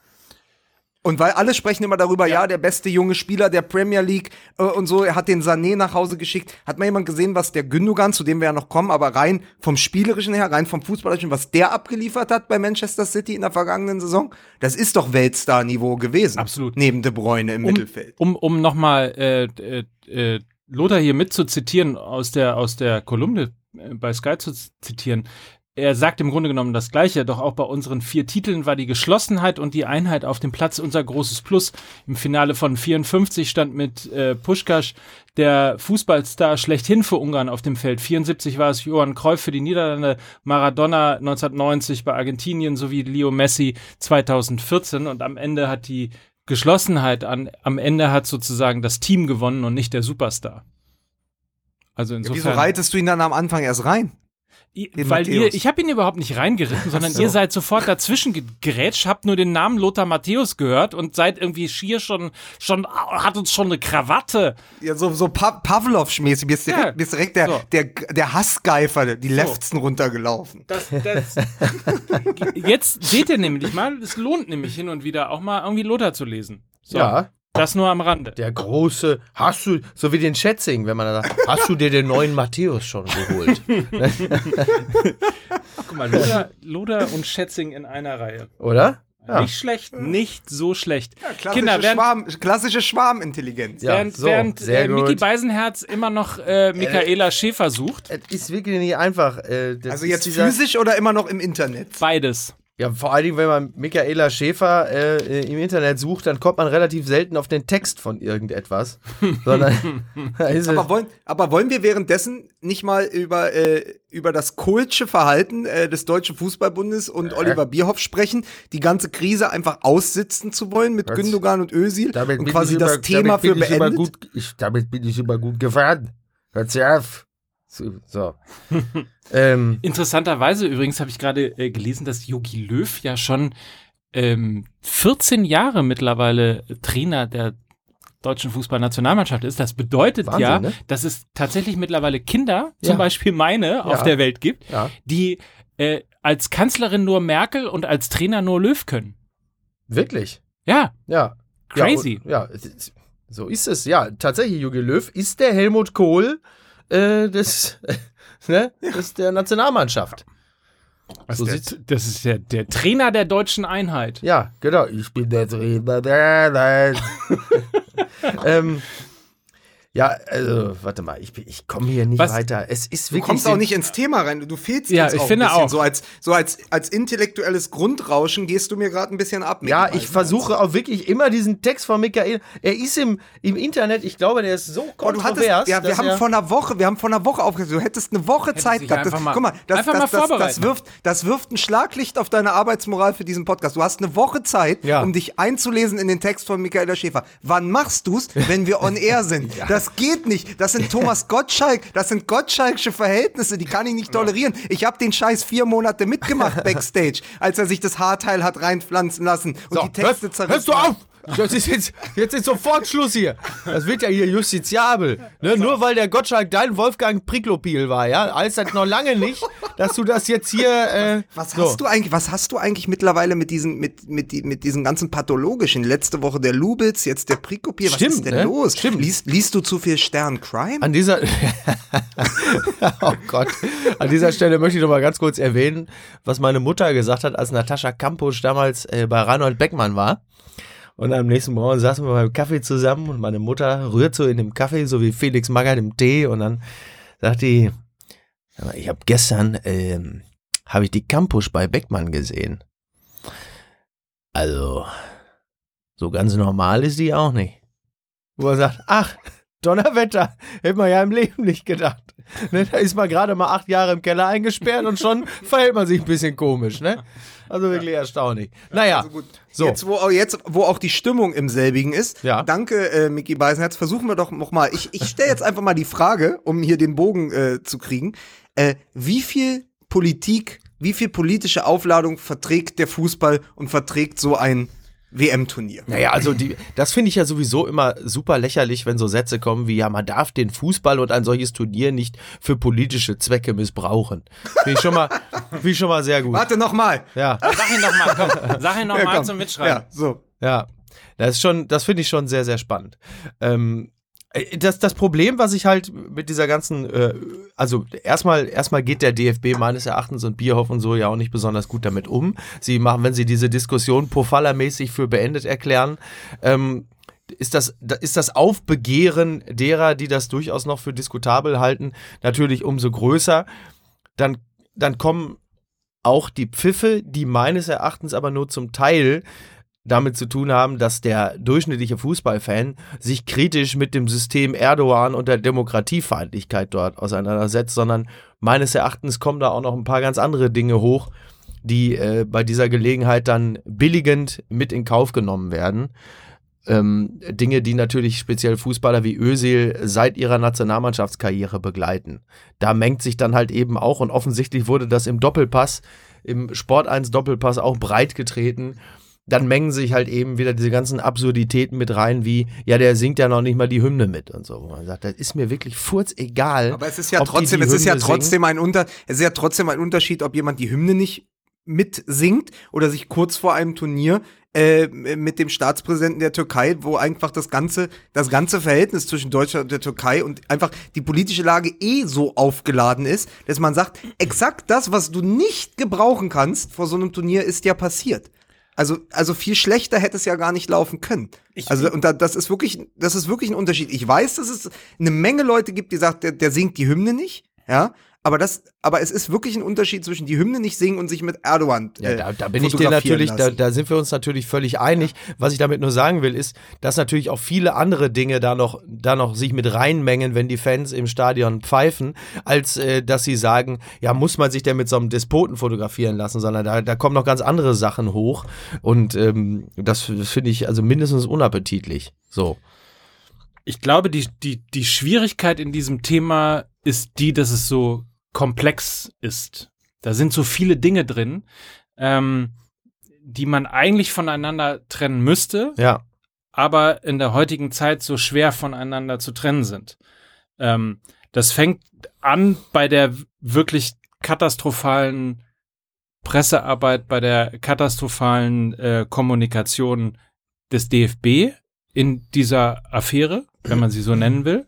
Und weil alle sprechen immer darüber, ja, der beste junge Spieler der Premier League äh, und so, er hat den Sané nach Hause geschickt. Hat mal jemand gesehen, was der Gündogan, zu dem wir ja noch kommen, aber rein vom Spielerischen her, rein vom Fußballerischen, was der abgeliefert hat bei Manchester City in der vergangenen Saison? Das ist doch Weltstar-Niveau gewesen. Absolut. Neben De Bruyne im um, Mittelfeld. Um, um nochmal äh, äh, äh, Lothar hier mitzuzitieren, aus der, aus der Kolumne äh, bei Sky zu zitieren. Er sagt im Grunde genommen das Gleiche, doch auch bei unseren vier Titeln war die Geschlossenheit und die Einheit auf dem Platz unser großes Plus. Im Finale von 54 stand mit äh, Puschkasch der Fußballstar schlechthin für Ungarn auf dem Feld. 74 war es Johann Cruyff für die Niederlande, Maradona 1990 bei Argentinien sowie Leo Messi 2014 und am Ende hat die Geschlossenheit an, am Ende hat sozusagen das Team gewonnen und nicht der Superstar. Also Ja, insofern. wieso reitest du ihn dann am Anfang erst rein? Den Weil Matthäus. ihr, ich habe ihn überhaupt nicht reingeritten, sondern ihr seid sofort dazwischen gegrätscht, habt nur den Namen Lothar Matthäus gehört und seid irgendwie schier schon, schon, hat uns schon eine Krawatte. Ja, so, so pa Pavlov-mäßig. Mir ist direkt, Ja, mir ist direkt der, so. der, der Hassgeifer, die Lefzen runtergelaufen. Das, das, <laughs> jetzt seht ihr nämlich mal, es lohnt nämlich hin und wieder auch mal irgendwie Lothar zu lesen. So, Ja. Das nur am Rande. Der große, hast du, so wie den Schätzing, wenn man da sagt, hast du dir den neuen Matthäus schon geholt? <laughs> Guck mal, Lothar, Lothar und Schätzing in einer Reihe. Oder? Ja. Nicht schlecht, nicht so schlecht. Klassische, Kinder, während, Schwarm, klassische Schwarmintelligenz. Ja, während, so, während äh, Miki gut. Beisenherz immer noch äh, Michaela Schäfer sucht, Es ist wirklich nicht einfach. äh, das Also ist jetzt dieser- physisch oder immer noch im Internet? beides. Ja, vor allen Dingen, wenn man Michaela Schäfer äh, im Internet sucht, dann kommt man relativ selten auf den Text von irgendetwas. <laughs> sondern Aber <laughs> wollen, aber wollen wir währenddessen nicht mal über, äh, über das Kohlsche Verhalten äh, des Deutschen Fußballbundes und Oliver Bierhoff sprechen, die ganze Krise einfach aussitzen zu wollen mit Was? Gündogan und Özil damit und quasi das über, Thema für beendet? gut, ich, Damit bin ich über gut gefahren. Hört sie auf. So. <laughs> ähm, Interessanterweise übrigens habe ich gerade äh, gelesen, dass Jogi Löw ja schon ähm, 14 Jahre mittlerweile Trainer der deutschen Fußballnationalmannschaft ist. Das bedeutet Wahnsinn, ja, ne? dass es tatsächlich mittlerweile Kinder, zum Ja. Beispiel meine, auf Ja. der Welt gibt, ja, die äh, als Kanzlerin nur Merkel und als Trainer nur Löw können. wirklich. Ja, Ja. Crazy. Ja, und- so ist es. Ja, tatsächlich, Jogi Löw ist der Helmut Kohl äh, des, <laughs> ne, des der Nationalmannschaft. So das, sieht's- das ist der, der Trainer der deutschen Einheit. Ja, genau. Ich bin der Trainer der Einheit. <laughs> ähm, ja, also, warte mal, ich, ich komme hier nicht Was- weiter. Es ist Du wirklich. kommst auch nicht ins Thema rein. Du fehlst Ja, jetzt ich auch finde ein bisschen. auch. So als, so als, als intellektuelles Grundrauschen gehst du mir gerade ein bisschen ab. Ja, ich versuche auch wirklich immer diesen Text von Michael. Er ist im, im Internet, ich glaube, der ist so du kontrovers. hattest, ja, wir dass haben er- vor einer Woche, wir haben vor einer Woche aufgesetzt. Du hättest eine Woche Zeit sich gehabt. Das, mal- guck mal, das, das, mal das, das, wirft, das wirft ein Schlaglicht auf deine Arbeitsmoral für diesen Podcast. Du hast eine Woche Zeit, Ja. um dich einzulesen in den Text von Michaela Schäfer. Wann machst du's, wenn wir on air sind? <laughs> Das geht nicht. Das sind Thomas <laughs> Gottschalk, das sind Gottschalksche Verhältnisse, die kann ich nicht tolerieren. Ich habe den Scheiß vier Monate mitgemacht <laughs> backstage, als er sich das Haarteil hat reinpflanzen lassen und So, die Texte zerrissen hörst du auf! Das ist jetzt, jetzt ist sofort Schluss hier. Das wird ja hier justiziabel. Ne? Nur weil der Gottschalk dein Wolfgang Priklopil war, ja, heißt das noch lange nicht, dass du das jetzt hier. Äh, Was so. hast du eigentlich, was hast du eigentlich mittlerweile mit diesen, mit, mit, mit diesen ganzen pathologischen? Letzte Woche der Lubitz, jetzt der Prikopir. Was Stimmt, ist denn ne? los? Stimmt. Liest, liest du zu viel Stern Crime? An dieser, <laughs> oh Gott, an dieser Stelle möchte ich noch mal ganz kurz erwähnen, was meine Mutter gesagt hat, als Natascha Kampusch damals äh, bei Reinhold Beckmann war. Und am nächsten Morgen saßen wir beim Kaffee zusammen und meine Mutter rührt so in dem Kaffee, so wie Felix Magath im Tee und dann sagt die, "Sag mal, ich habe gestern, ähm, habe ich die Kampusch bei Beckmann gesehen. Also, so ganz normal ist die auch nicht. Wo er sagt, ach, Donnerwetter, hätte man ja im Leben nicht gedacht. Ne, da ist man gerade mal acht Jahre im Keller eingesperrt und schon verhält man sich ein bisschen komisch, ne? Also wirklich erstaunlich. Naja, Also gut. So. Jetzt, wo, jetzt, wo auch die Stimmung im selbigen ist. Ja. Danke, äh, Micky Beisenherz. Versuchen wir doch noch mal. Ich, ich stelle jetzt einfach mal die Frage, um hier den Bogen äh, zu kriegen. Äh, wie viel Politik, wie viel politische Aufladung verträgt der Fußball und verträgt so ein WM-Turnier? Naja, also die, das finde ich ja sowieso immer super lächerlich, wenn so Sätze kommen wie, ja, man darf den Fußball und ein solches Turnier nicht für politische Zwecke missbrauchen. Finde ich schon mal, finde ich schon mal sehr gut. Warte noch mal. Ja, Sag ihn noch mal, komm. Sag ihn noch Ja, komm. zum Mitschreiben. Ja, so. ja. Das ist schon, das finde ich schon sehr, sehr spannend. Ähm, äh, das, das Problem, was ich halt mit dieser ganzen, äh, also erstmal, erstmal geht der DFB meines Erachtens und Bierhoff und so ja auch nicht besonders gut damit um. Sie machen, wenn sie diese Diskussion Pofalla-mäßig für beendet erklären, ähm, ist das, da- ist das Aufbegehren derer, die das durchaus noch für diskutabel halten, natürlich umso größer. Dann, dann kommen auch die Pfiffe, die meines Erachtens aber nur zum Teil damit zu tun haben, dass der durchschnittliche Fußballfan sich kritisch mit dem System Erdogan und der Demokratiefeindlichkeit dort auseinandersetzt, sondern meines Erachtens kommen da auch noch ein paar ganz andere Dinge hoch, die äh, bei dieser Gelegenheit dann billigend mit in Kauf genommen werden. ähm, Dinge, die natürlich speziell Fußballer wie Özil seit ihrer Nationalmannschaftskarriere begleiten. Da mengt sich dann halt eben auch und offensichtlich wurde das im Doppelpass, im Sport 1 Doppelpass auch breit getreten. Dann mengen sich halt eben wieder diese ganzen Absurditäten mit rein, wie, ja, der singt ja noch nicht mal die Hymne mit und so. Wo man sagt, das ist mir wirklich furzegal. Aber es ist ja ob die trotzdem, die es ist ja trotzdem ein Unter, es ist ja trotzdem ein Unterschied, ob jemand die Hymne nicht mitsingt oder sich kurz vor einem Turnier äh, mit dem Staatspräsidenten der Türkei, wo einfach das ganze, das ganze Verhältnis zwischen Deutschland und der Türkei und einfach die politische Lage eh so aufgeladen ist, dass man sagt, exakt das, was du nicht gebrauchen kannst vor so einem Turnier, ist ja passiert. Also, also viel schlechter hätte es ja gar nicht laufen können. also, und da, das ist wirklich, das ist wirklich ein Unterschied. Ich weiß, dass es eine Menge Leute gibt, die sagt, der, der singt die Hymne nicht, ja. Aber das, aber es ist wirklich ein Unterschied zwischen die Hymne nicht singen und sich mit Erdogan. Ja, äh, da, da bin ich dir fotografieren natürlich, da, lassen. da sind wir uns natürlich völlig einig. Was ich damit nur sagen will, ist, dass natürlich auch viele andere Dinge da noch, da noch sich mit reinmengen, wenn die Fans im Stadion pfeifen, als äh, dass sie sagen, ja, muss man sich denn mit so einem Despoten fotografieren lassen, sondern da, da kommen noch ganz andere Sachen hoch. Und ähm, das, das finde ich also mindestens unappetitlich. So. Ich glaube, die, die, die Schwierigkeit in diesem Thema ist die, dass es so komplex ist. Da sind so viele Dinge drin, ähm, die man eigentlich voneinander trennen müsste, Ja. aber in der heutigen Zeit so schwer voneinander zu trennen sind. Ähm, das fängt an bei der wirklich katastrophalen Pressearbeit, bei der katastrophalen äh, Kommunikation des DFB in dieser Affäre, wenn man sie so nennen will,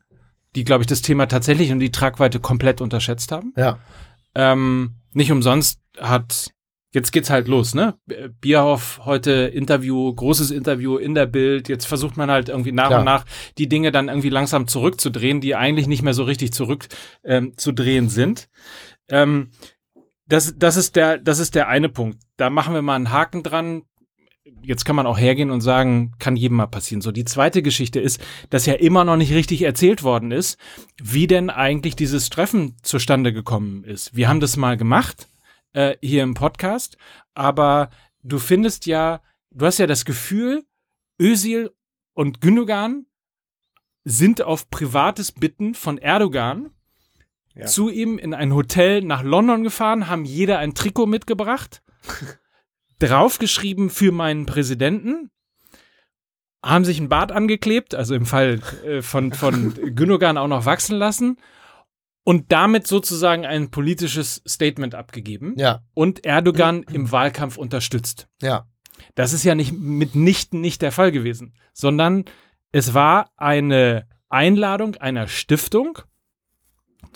die, glaube ich, das Thema tatsächlich und die Tragweite komplett unterschätzt haben. Ja. Ähm, nicht umsonst hat, jetzt geht's halt los, ne? Bierhoff heute Interview, großes Interview in der Bild. Jetzt versucht man halt irgendwie nach Klar. und nach die Dinge dann irgendwie langsam zurückzudrehen, die eigentlich nicht mehr so richtig zurück ähm, sind. Ähm, das, das ist der, das ist der eine Punkt. Da machen wir mal einen Haken dran. Jetzt kann man auch hergehen und sagen, kann jedem mal passieren. So, die zweite Geschichte ist, dass ja immer noch nicht richtig erzählt worden ist, wie denn eigentlich dieses Treffen zustande gekommen ist. Wir haben das mal gemacht, äh, hier im Podcast, aber du findest ja, du hast ja das Gefühl, Özil und Gündogan sind auf privates Bitten von Erdogan Ja. zu ihm in ein Hotel nach London gefahren, haben jeder ein Trikot mitgebracht, <laughs> draufgeschrieben für meinen Präsidenten, haben sich ein Bart angeklebt, also im Fall äh, von, von <laughs> Gündogan auch noch wachsen lassen und damit sozusagen ein politisches Statement abgegeben Ja. und Erdogan im Wahlkampf unterstützt. Ja. Das ist ja nicht mitnichten nicht der Fall gewesen, sondern es war eine Einladung einer Stiftung,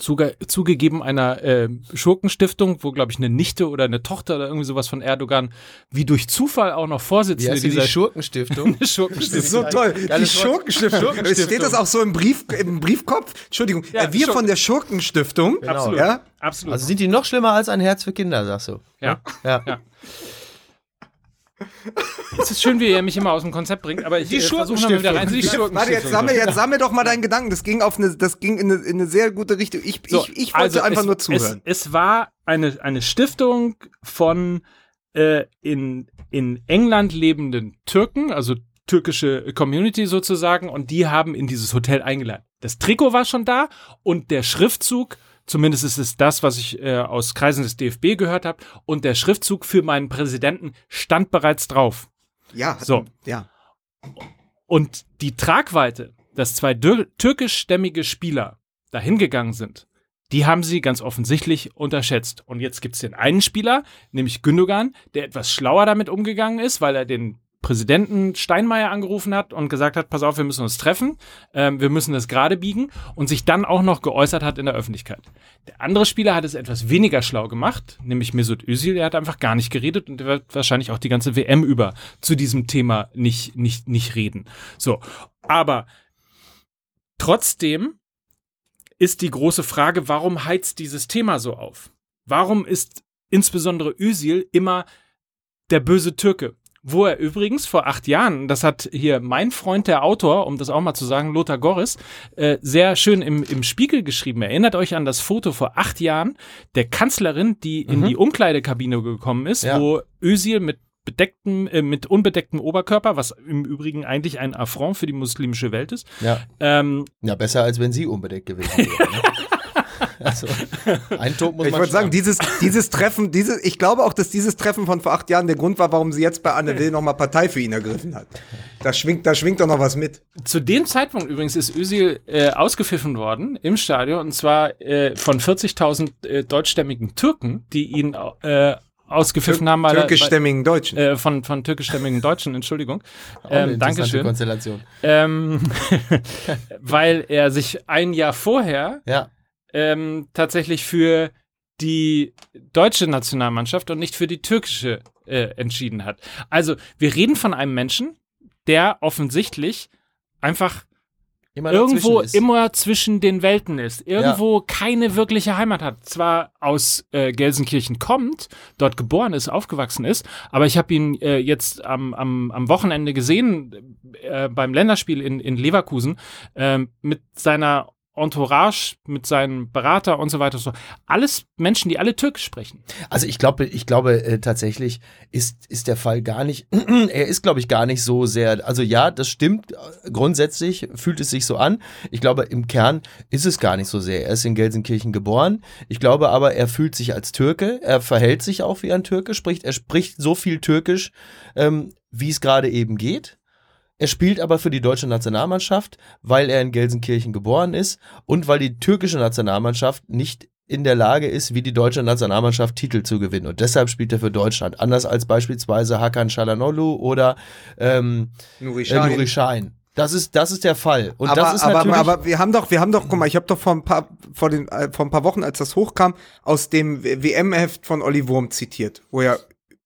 zuge zugegeben einer äh, Schurkenstiftung, wo, glaube ich, eine Nichte oder eine Tochter oder irgendwie sowas von Erdogan wie durch Zufall auch noch Vorsitzende die, dieser die Schurkenstiftung? <laughs> Das Schurkenstiftung. ist so toll. Die. Schurkenstiftung. Schurkenstiftung. Steht das auch so im, Brief, im Briefkopf? Entschuldigung. Ja, äh, wir Schurken- von der Schurkenstiftung. Absolut. Ja? Absolut. Also sind die noch schlimmer als ein Herz für Kinder, sagst du? ja. Ja. Ja. Es ist schön, wie er mich immer aus dem Konzept bringt, aber ich Die äh, versuche mal wieder rein. Die Warte, jetzt sammel, jetzt sammel doch mal deinen Gedanken. Das ging auf eine, das ging in eine, in eine sehr gute Richtung. Ich, So, ich, ich wollte also einfach es, nur zuhören. Es, es war eine, eine Stiftung von äh, in, in England lebenden Türken, also türkische Community sozusagen, und die haben in dieses Hotel eingeladen. Das Trikot war schon da und der Schriftzug, zumindest ist es das, was ich äh, aus Kreisen des DFB gehört habe, und der Schriftzug für meinen Präsidenten stand bereits drauf. ja, so. Ja. Und die Tragweite, dass zwei türkischstämmige Spieler dahin gegangen sind, die haben sie ganz offensichtlich unterschätzt. Und jetzt gibt's den einen Spieler, nämlich Gündogan, der etwas schlauer damit umgegangen ist, weil er den Präsidenten Steinmeier angerufen hat und gesagt hat, pass auf, wir müssen uns treffen, ähm, wir müssen das gerade biegen und sich dann auch noch geäußert hat in der Öffentlichkeit. Der andere Spieler hat es etwas weniger schlau gemacht, nämlich Mesut Özil, der hat einfach gar nicht geredet und der wird wahrscheinlich auch die ganze WM über zu diesem Thema nicht, nicht, nicht reden. So, aber trotzdem ist die große Frage, warum heizt dieses Thema so auf? Warum ist insbesondere Özil immer der böse Türke? Wo er übrigens vor acht Jahren, das hat hier mein Freund, der Autor, um das auch mal zu sagen, Lothar Goris, äh, sehr schön im, im Spiegel geschrieben. Erinnert euch an das Foto vor acht Jahren der Kanzlerin, die in die Umkleidekabine gekommen ist, Ja. wo Özil mit bedecktem, äh, mit unbedecktem Oberkörper, was im Übrigen eigentlich ein Affront für die muslimische Welt ist. Ja. Ähm, ja, besser als wenn sie unbedeckt gewesen wäre. Ne? <laughs> also, ein Tod muss Ich man wollte sagen, sterben. dieses, dieses Treffen, dieses, ich glaube auch, dass dieses Treffen von vor acht Jahren der Grund war, warum sie jetzt bei Anne Will nochmal Partei für ihn ergriffen hat. Da schwingt, da schwingt doch noch was mit. Zu dem Zeitpunkt übrigens ist Özil äh, ausgepfiffen worden im Stadion und zwar äh, von 40.000 äh, deutschstämmigen Türken, die ihn äh, ausgepfiffen haben, weil er- Türkischstämmigen Deutschen. äh, von, von türkischstämmigen Deutschen, Entschuldigung. Ähm, Dankeschön. Konstellation. Ähm, <laughs> weil er sich ein Jahr vorher Ja. Ähm, tatsächlich für die deutsche Nationalmannschaft und nicht für die türkische äh, entschieden hat. Also wir reden von einem Menschen, der offensichtlich einfach Immer irgendwo ist. immer zwischen den Welten ist, irgendwo keine wirkliche Heimat hat. Zwar aus äh, Gelsenkirchen kommt, dort geboren ist, aufgewachsen ist, aber ich habe ihn äh, jetzt am, am, am Wochenende gesehen äh, beim Länderspiel in, in Leverkusen ähm, mit seiner Entourage, mit seinem Berater und so weiter. und So. Alles Menschen, die alle Türkisch sprechen. Also ich glaube, ich glaube äh, tatsächlich ist, ist der Fall gar nicht, <clears throat> er ist glaube ich gar nicht so sehr, also ja, das stimmt, äh, grundsätzlich fühlt es sich so an. Ich glaube, im Kern ist es gar nicht so sehr. Er ist in Gelsenkirchen geboren. Ich glaube aber, er fühlt sich als Türke, er verhält sich auch wie ein Türke, spricht, er spricht so viel Türkisch, ähm, wie es gerade eben geht. Er spielt aber für die deutsche Nationalmannschaft, weil er in Gelsenkirchen geboren ist und weil die türkische Nationalmannschaft nicht in der Lage ist, wie die deutsche Nationalmannschaft Titel zu gewinnen. Und deshalb spielt er für Deutschland. Anders als beispielsweise Hakan Çalhanoğlu oder ähm, Nuri äh, Nuri Sahin. Das ist, das ist der Fall. Und aber, das ist aber, natürlich. aber wir haben doch, wir haben doch, guck mal, ich habe doch vor ein paar, vor den, äh, vor ein paar Wochen, als das hochkam, aus dem WM-Heft von Olli Wurm zitiert, wo er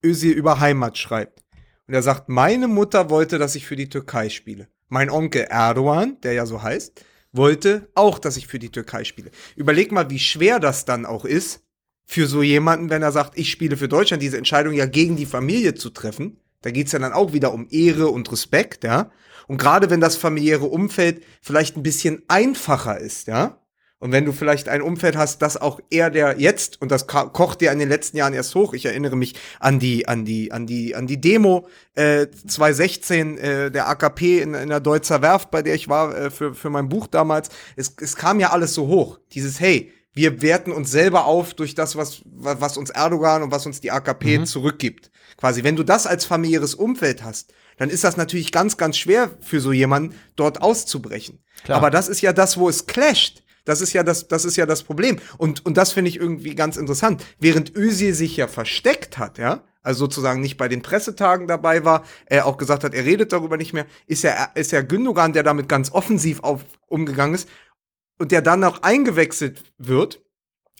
Özil über Heimat schreibt. Und er sagt, meine Mutter wollte, dass ich für die Türkei spiele. Mein Onkel Erdogan, der ja so heißt, wollte auch, dass ich für die Türkei spiele. Überleg mal, wie schwer das dann auch ist, für so jemanden, wenn er sagt, ich spiele für Deutschland, diese Entscheidung ja gegen die Familie zu treffen. Da geht's ja dann auch wieder um Ehre und Respekt, ja. Und gerade wenn das familiäre Umfeld vielleicht ein bisschen einfacher ist, ja. Und wenn du vielleicht ein Umfeld hast, das auch eher der jetzt, und das kocht ja in den letzten Jahren erst hoch, ich erinnere mich an die, an die, an die, an die Demo äh, 2016 äh, der AKP in, in der Deutzer Werft, bei der ich war äh, für, für mein Buch damals. Es, es kam ja alles so hoch. Dieses, hey, wir werten uns selber auf durch das, was, wa- was uns Erdogan und was uns die AKP zurückgibt. Quasi, wenn du das als familiäres Umfeld hast, dann ist das natürlich ganz, ganz schwer für so jemanden, dort auszubrechen. Klar. Aber das ist ja das, wo es clasht. Das ist ja das, das ist ja das Problem. Und, und das finde ich irgendwie ganz interessant. Während Özil sich ja versteckt hat, ja, also sozusagen nicht bei den Pressetagen dabei war, er auch gesagt hat, er redet darüber nicht mehr, ist ja, ist ja Gündogan, der damit ganz offensiv auf, umgegangen ist und der dann auch eingewechselt wird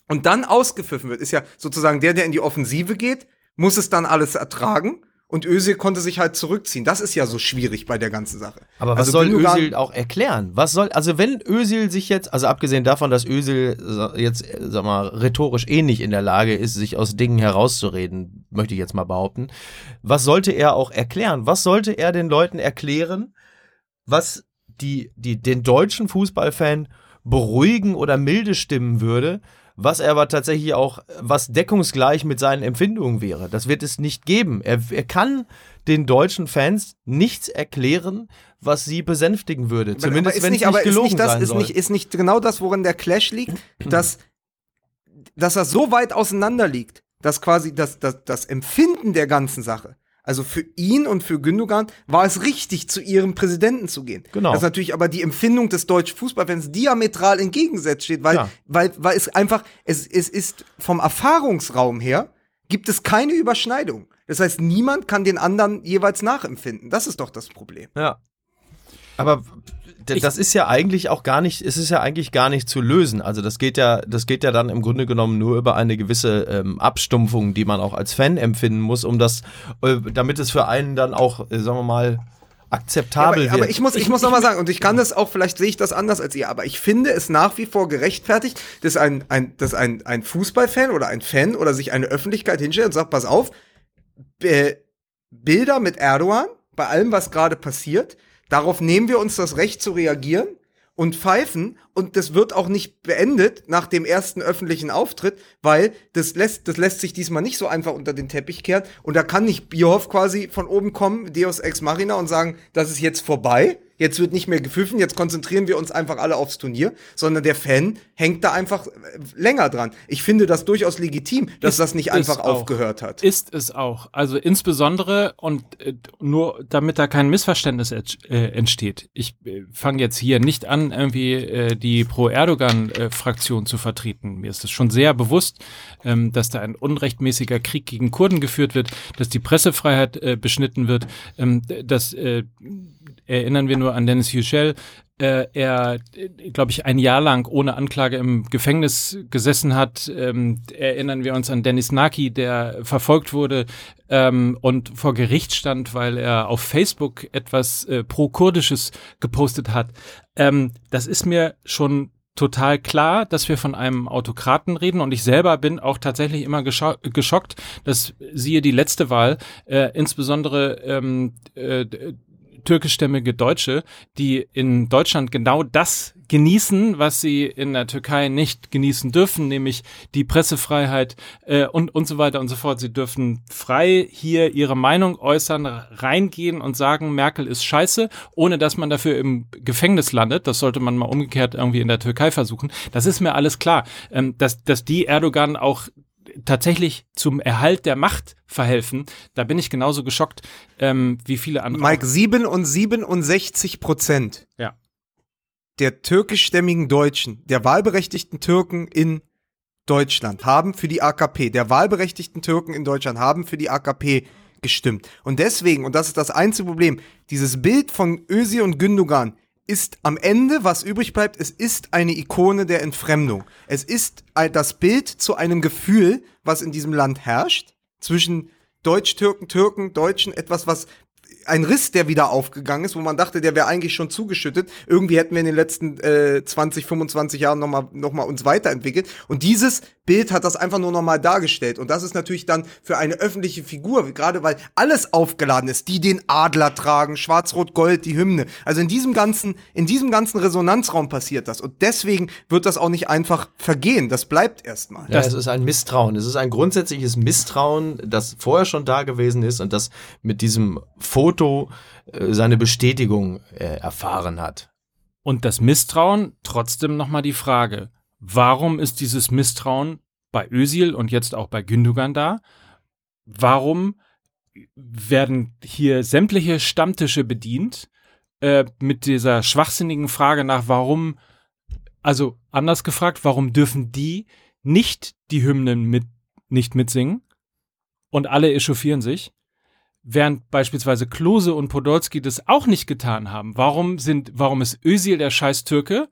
und dann ausgepfiffen wird, ist ja sozusagen der, der in die Offensive geht, muss es dann alles ertragen. Und Özil konnte sich halt zurückziehen. Das ist ja so schwierig bei der ganzen Sache. Aber was Also soll Özil auch erklären? Was soll, also wenn Özil sich jetzt, also abgesehen davon, dass Özil jetzt, sag mal, rhetorisch ähnlich in der Lage ist, sich aus Dingen herauszureden, möchte ich jetzt mal behaupten, was sollte er auch erklären? Was sollte er den Leuten erklären, was die, die, den deutschen Fußballfan beruhigen oder milde stimmen würde, was er aber tatsächlich auch, was deckungsgleich mit seinen Empfindungen wäre. Das wird es nicht geben. Er, er kann den deutschen Fans nichts erklären, was sie besänftigen würde. Zumindest ist wenn es nicht aber ist gelogen nicht das, sein ist soll. nicht, ist nicht genau das, worin der Clash liegt, <clears throat> dass, dass er so weit auseinander liegt, dass quasi das, das, das Empfinden der ganzen Sache, also für ihn und für Gündogan, war es richtig, zu ihrem Präsidenten zu gehen. Genau. Das natürlich aber die Empfindung des deutschen Fußballfans diametral entgegengesetzt steht, weil, Ja. weil, weil es einfach, es, es ist vom Erfahrungsraum her, gibt es keine Überschneidung. Das heißt, niemand kann den anderen jeweils nachempfinden. Das ist doch das Problem. Ja. Aber das ist ja eigentlich auch gar nicht, es ist ja eigentlich gar nicht zu lösen. Also das geht ja, das geht ja dann im Grunde genommen nur über eine gewisse ähm, Abstumpfung, die man auch als Fan empfinden muss, um das, äh, damit es für einen dann auch, äh, sagen wir mal, akzeptabel aber, wird. aber ich muss, ich muss noch mal sagen, und ich kann das auch, vielleicht sehe ich das anders als ihr, aber ich finde es nach wie vor gerechtfertigt, dass ein, ein, dass ein, ein Fußballfan oder ein Fan oder sich eine Öffentlichkeit hinstellt und sagt, pass auf, äh, Bilder mit Erdogan, bei allem, was gerade passiert, darauf nehmen wir uns das Recht zu reagieren und pfeifen und das wird auch nicht beendet nach dem ersten öffentlichen Auftritt, weil das lässt, das lässt sich diesmal nicht so einfach unter den Teppich kehren. Und da kann nicht Bierhoff quasi von oben kommen, Deus Ex Machina und sagen, das ist jetzt vorbei, jetzt wird nicht mehr gepfiffen, jetzt konzentrieren wir uns einfach alle aufs Turnier, sondern der Fan hängt da einfach äh, länger dran. Ich finde das durchaus legitim, dass Ist das nicht einfach auch. aufgehört hat. Ist es auch. Also insbesondere und äh, nur damit da kein Missverständnis äh, entsteht. Ich äh, fange jetzt hier nicht an, irgendwie äh, die Pro-Erdogan-Fraktion zu vertreten. Mir ist es schon sehr bewusst, ähm, dass da ein unrechtmäßiger Krieg gegen Kurden geführt wird, dass die Pressefreiheit äh, beschnitten wird, ähm, dass erinnern wir nur an Dennis Yücel, äh, er, glaube ich, ein Jahr lang ohne Anklage im Gefängnis gesessen hat. Ähm, erinnern wir uns an Dennis Naki, der verfolgt wurde ähm, und vor Gericht stand, weil er auf Facebook etwas äh, pro-kurdisches gepostet hat. Ähm, das ist mir schon total klar, dass wir von einem Autokraten reden und ich selber bin auch tatsächlich immer gescho geschockt, dass siehe die letzte Wahl, äh, insbesondere ähm, äh, türkischstämmige Deutsche, die in Deutschland genau das genießen, was sie in der Türkei nicht genießen dürfen, nämlich die Pressefreiheit äh, und, und so weiter und so fort. Sie dürfen frei hier ihre Meinung äußern, reingehen und sagen, Merkel ist scheiße, ohne dass man dafür im Gefängnis landet. Das sollte man mal umgekehrt irgendwie in der Türkei versuchen. Das ist mir alles klar. Ähm, dass, dass die Erdogan auch tatsächlich zum Erhalt der Macht verhelfen, da bin ich genauso geschockt ähm, wie viele andere. Mike, 7 und 67 Prozent Ja. der türkischstämmigen Deutschen, der wahlberechtigten Türken in Deutschland haben für die AKP, der wahlberechtigten Türken in Deutschland haben für die AKP gestimmt. Und deswegen, und das ist das einzige Problem, dieses Bild von Özil und Gündogan ist am Ende, was übrig bleibt, es ist eine Ikone der Entfremdung. Es ist das Bild zu einem Gefühl, was in diesem Land herrscht, zwischen Deutsch-Türken, Türken, Deutschen, etwas, was ein Riss, der wieder aufgegangen ist, wo man dachte, der wäre eigentlich schon zugeschüttet. Irgendwie hätten wir in den letzten äh, 20, 25 Jahren nochmal noch mal uns weiterentwickelt. Und dieses Bild hat das einfach nur nochmal dargestellt. Und das ist natürlich dann für eine öffentliche Figur, gerade weil alles aufgeladen ist, die den Adler tragen, Schwarz-Rot-Gold, die Hymne. Also in diesem ganzen, in diesem ganzen Resonanzraum passiert das. Und deswegen wird das auch nicht einfach vergehen. Das bleibt erstmal. Ja, es ist ein Misstrauen. Es ist ein grundsätzliches Misstrauen, das vorher schon da gewesen ist und das mit diesem Foto äh, seine Bestätigung äh, erfahren hat. Und das Misstrauen, trotzdem nochmal die Frage, warum ist dieses Misstrauen bei Özil und jetzt auch bei Gündogan da? Warum werden hier sämtliche Stammtische bedient äh, mit dieser schwachsinnigen Frage nach, warum, also anders gefragt, warum dürfen die nicht die Hymnen mit, nicht mitsingen und alle echauffieren sich? Während beispielsweise Klose und Podolski das auch nicht getan haben. Warum sind, warum ist Özil der scheiß Türke?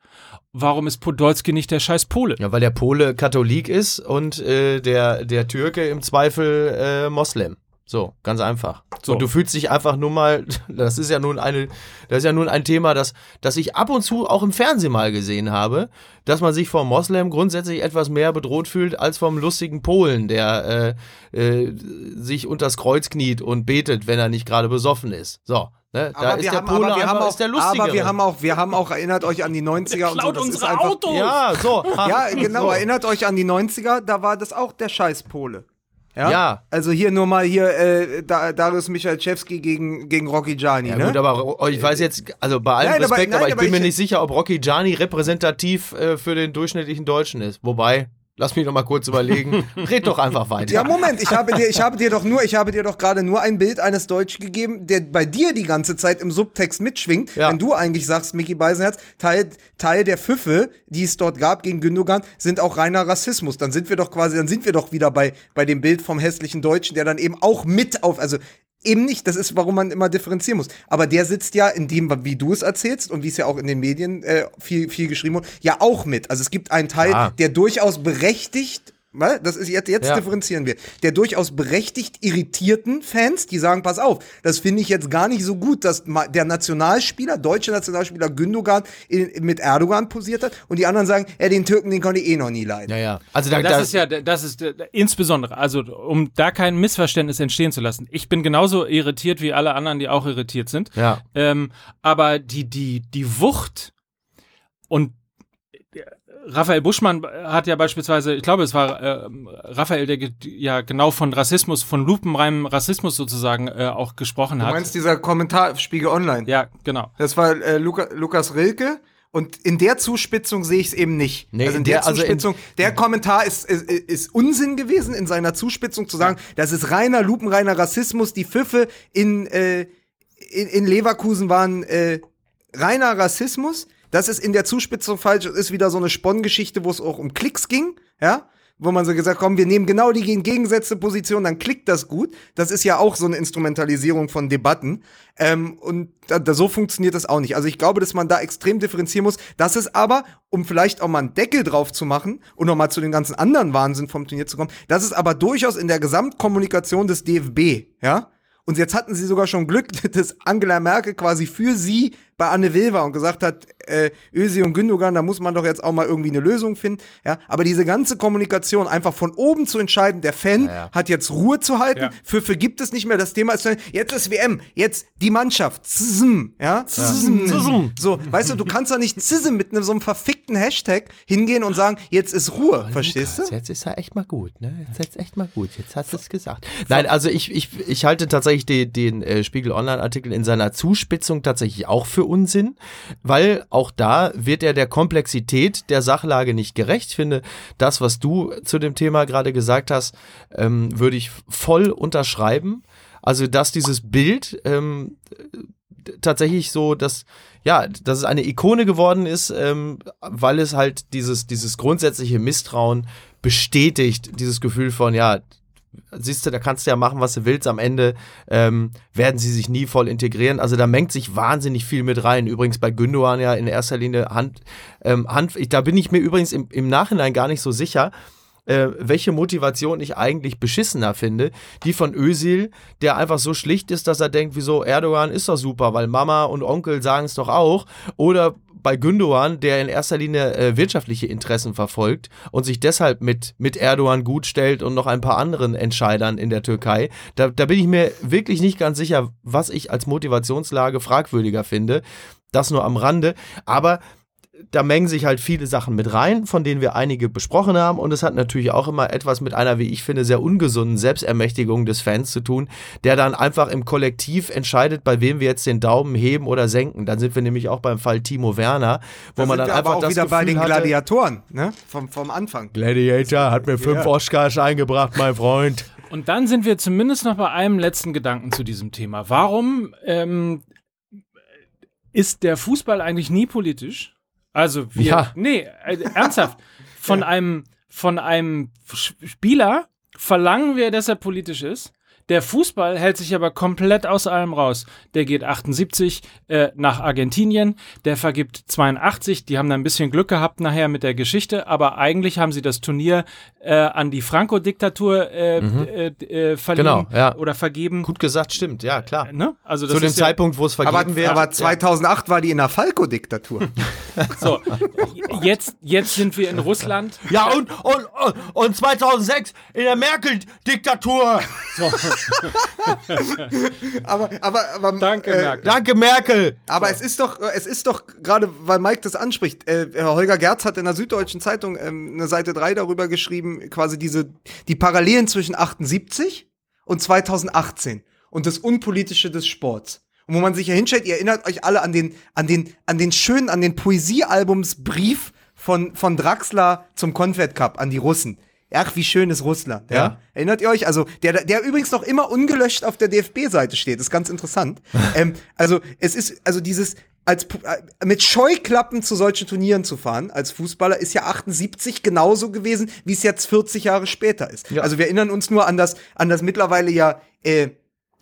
Warum ist Podolski nicht der scheiß Pole? Ja, weil der Pole Katholik ist und äh, der, der Türke im Zweifel äh, Moslem. So, ganz einfach. So. Und du fühlst dich einfach nur mal, <laughs> das ist ja nun eine, das ist ja nun ein Thema, das, das ich ab und zu auch im Fernsehen mal gesehen habe, dass man sich vom Moslem grundsätzlich etwas mehr bedroht fühlt als vom lustigen Polen, der äh, äh, sich unters Kreuz kniet und betet, wenn er nicht gerade besoffen ist. So. Ne? Da ist der Pole aber wir haben auch, ist der lustigere. aber wir haben auch, wir haben auch, erinnert euch an die 90er und so. Das ist unsere einfach, Autos! ja, so. Ja, genau, <laughs> So. erinnert euch an die 90er, da war das auch der scheiß Pole. Ja. Ja. Also hier nur mal hier äh, da, Darius Michalczewski gegen, gegen Rocky Gianni, Ja ne? gut, aber oh, ich weiß jetzt, also bei allem Nein, aber- Respekt, nein, aber ich aber bin mir ich- nicht sicher, ob Rocky Gianni repräsentativ äh, für den durchschnittlichen Deutschen ist. Wobei, lass mich noch mal kurz überlegen. <laughs> Red doch einfach weiter. Ja, Moment, ich habe dir, ich habe dir doch nur, ich habe dir doch gerade nur ein Bild eines Deutschen gegeben, der bei dir die ganze Zeit im Subtext mitschwingt, Ja. wenn du eigentlich sagst, Mickey Beisenherz, Teil, Teil der Pfiffe, die es dort gab gegen Gündogan, sind auch reiner Rassismus. Dann sind wir doch quasi, dann sind wir doch wieder bei, bei dem Bild vom hässlichen Deutschen, der dann eben auch mit auf, also Eben nicht, das ist, warum man immer differenzieren muss. Aber der sitzt ja in dem, wie du es erzählst und wie es ja auch in den Medien äh, viel, viel geschrieben wurde, ja auch mit. Also es gibt einen Teil, Ja. der durchaus berechtigt, das ist jetzt, jetzt Ja. differenzieren wir, der durchaus berechtigt irritierten Fans, die sagen, pass auf, das finde ich jetzt gar nicht so gut, dass der Nationalspieler, deutsche Nationalspieler Gündogan in, mit Erdogan posiert hat und die anderen sagen, ja, den Türken, den konnte ich eh noch nie leiden. ja, ja. Also da, Das da, ist ja, das ist äh, insbesondere, also um da kein Missverständnis entstehen zu lassen. Ich bin genauso irritiert wie alle anderen, die auch irritiert sind. Ja. Ähm, aber die, die, die Wucht und Raphael Buschmann hat ja beispielsweise, ich glaube, es war äh, Raphael, der ja genau von Rassismus, von lupenreinem Rassismus sozusagen äh, auch gesprochen Du hat. meinst dieser Kommentar Spiegel Online? ja, genau. Das war äh, Luca, Lukas Rilke. Und in der Zuspitzung sehe ich es eben nicht. Nee, also in der, der- also in- Zuspitzung, der Kommentar ist, ist, ist Unsinn gewesen in seiner Zuspitzung zu sagen, das ist reiner, lupenreiner Rassismus. Die Pfiffe in, äh, in, in Leverkusen waren äh, reiner Rassismus. Das ist in der Zuspitzung falsch. Ist wieder so eine Sponngeschichte, wo es auch um Klicks ging, ja. Wo man so gesagt, komm, wir nehmen genau die gegengesetzte Position, dann klickt das gut. Das ist ja auch so eine Instrumentalisierung von Debatten. Ähm, und da, da, so funktioniert das auch nicht. Also ich glaube, dass man da extrem differenzieren muss. Das ist aber, um vielleicht auch mal einen Deckel drauf zu machen und noch mal zu den ganzen anderen Wahnsinn vom Turnier zu kommen, das ist aber durchaus in der Gesamtkommunikation des DFB, ja. Und jetzt hatten sie sogar schon Glück, <laughs> dass Angela Merkel quasi für sie bei Anne Will war und gesagt hat, äh, Ösi und Gündogan, da muss man doch jetzt auch mal irgendwie eine Lösung finden. Ja, aber diese ganze Kommunikation einfach von oben zu entscheiden, der Fan Ja, ja. hat jetzt Ruhe zu halten, Ja. für, für gibt es nicht mehr. Das Thema ist, jetzt ist WM, jetzt die Mannschaft, Zism, ja, Zism. So, weißt du, du kannst doch nicht Zism mit einem so einem verfickten Hashtag hingehen und sagen, jetzt ist Ruhe, verstehst du? Lukas, Jetzt ist er echt mal gut, ne? Jetzt ist echt mal gut. Jetzt hast du es gesagt. Nein, also ich, ich, ich halte tatsächlich den, den äh, Spiegel Online-Artikel in seiner Zuspitzung tatsächlich auch für Unsinn, weil auch da wird er der Komplexität der Sachlage nicht gerecht. Ich finde, das, was du zu dem Thema gerade gesagt hast, ähm, würde ich voll unterschreiben. Also, dass dieses Bild ähm, tatsächlich so, dass ja, dass es eine Ikone geworden ist, ähm, weil es halt dieses dieses grundsätzliche Misstrauen bestätigt, dieses Gefühl von ja, siehst du, da kannst du ja machen, was du willst. Am Ende ähm, werden sie sich nie voll integrieren. Also da mengt sich wahnsinnig viel mit rein. Übrigens bei Gündogan ja in erster Linie Hand, ähm, Hand. Ich, da bin ich mir übrigens im, im Nachhinein gar nicht so sicher äh, welche Motivation ich eigentlich beschissener finde. Die von Özil, der einfach so schlicht ist, dass er denkt, wieso Erdogan ist doch super, weil Mama und Onkel sagen es doch auch. Oder bei Gündogan, der in erster Linie äh, wirtschaftliche Interessen verfolgt und sich deshalb mit, mit Erdogan gut stellt und noch ein paar anderen Entscheidern in der Türkei. Da, da bin ich mir wirklich nicht ganz sicher, was ich als Motivationslage fragwürdiger finde. Das nur am Rande. Aber da mengen sich halt viele Sachen mit rein, von denen wir einige besprochen haben. Und es hat natürlich auch immer etwas mit einer, wie ich finde, sehr ungesunden Selbstermächtigung des Fans zu tun, der dann einfach im Kollektiv entscheidet, bei wem wir jetzt den Daumen heben oder senken. Dann sind wir nämlich auch beim Fall Timo Werner, wo Da man dann wir einfach aber auch das wieder bei Gefühl den hatte, Gladiatoren, ne? Vom, vom Anfang. Gladiator hat mir fünf Ja. Oscars eingebracht, mein Freund. Und dann sind wir zumindest noch bei einem letzten Gedanken zu diesem Thema. Warum ähm, ist der Fußball eigentlich nie politisch? Also wir, Ja. nee, äh, ernsthaft, <laughs> von einem von einem Spieler verlangen wir, dass er politisch ist. Der Fußball hält sich aber komplett aus allem raus. Der geht 78 äh, nach Argentinien, der vergibt 82. Die haben da ein bisschen Glück gehabt nachher mit der Geschichte, aber eigentlich haben sie das Turnier äh, an die Franco-Diktatur äh, äh, äh, verliehen Genau, ja. oder vergeben. Gut gesagt, stimmt, ja, klar. Ne? Also das Zu dem ja, Zeitpunkt, wo es vergeben Aber, wird. aber 2008 war die in der Falco-Diktatur. <laughs> so. Jetzt, jetzt sind wir in Russland. Ja, und, und, und, und 2006 in der Merkel-Diktatur. <laughs> aber, aber, aber, Danke, äh, Merkel. Danke, Merkel. Aber es ist doch, es ist doch gerade, weil Mike das anspricht, äh, Herr Holger Gerz hat in der Süddeutschen Zeitung ähm, eine Seite 3 darüber geschrieben, quasi diese, die Parallelen zwischen 78 und 2018 und das Unpolitische des Sports. Und wo man sich ja hinstellt, ihr erinnert euch alle an den, an den, an den schönen, an den Poesiealbumsbrief von, von Draxler zum Confed Cup an die Russen. Ach, wie schön ist Russland, ja? Ja. Erinnert ihr euch? Also, der, der übrigens noch immer ungelöscht auf der DFB-Seite steht, ist ganz interessant. <laughs> ähm, also, es ist, also dieses, als, äh, mit Scheuklappen zu solchen Turnieren zu fahren, als Fußballer, ist ja 78 genauso gewesen, wie es jetzt 40 Jahre später ist. Ja. Also, wir erinnern uns nur an das, an das mittlerweile ja, äh,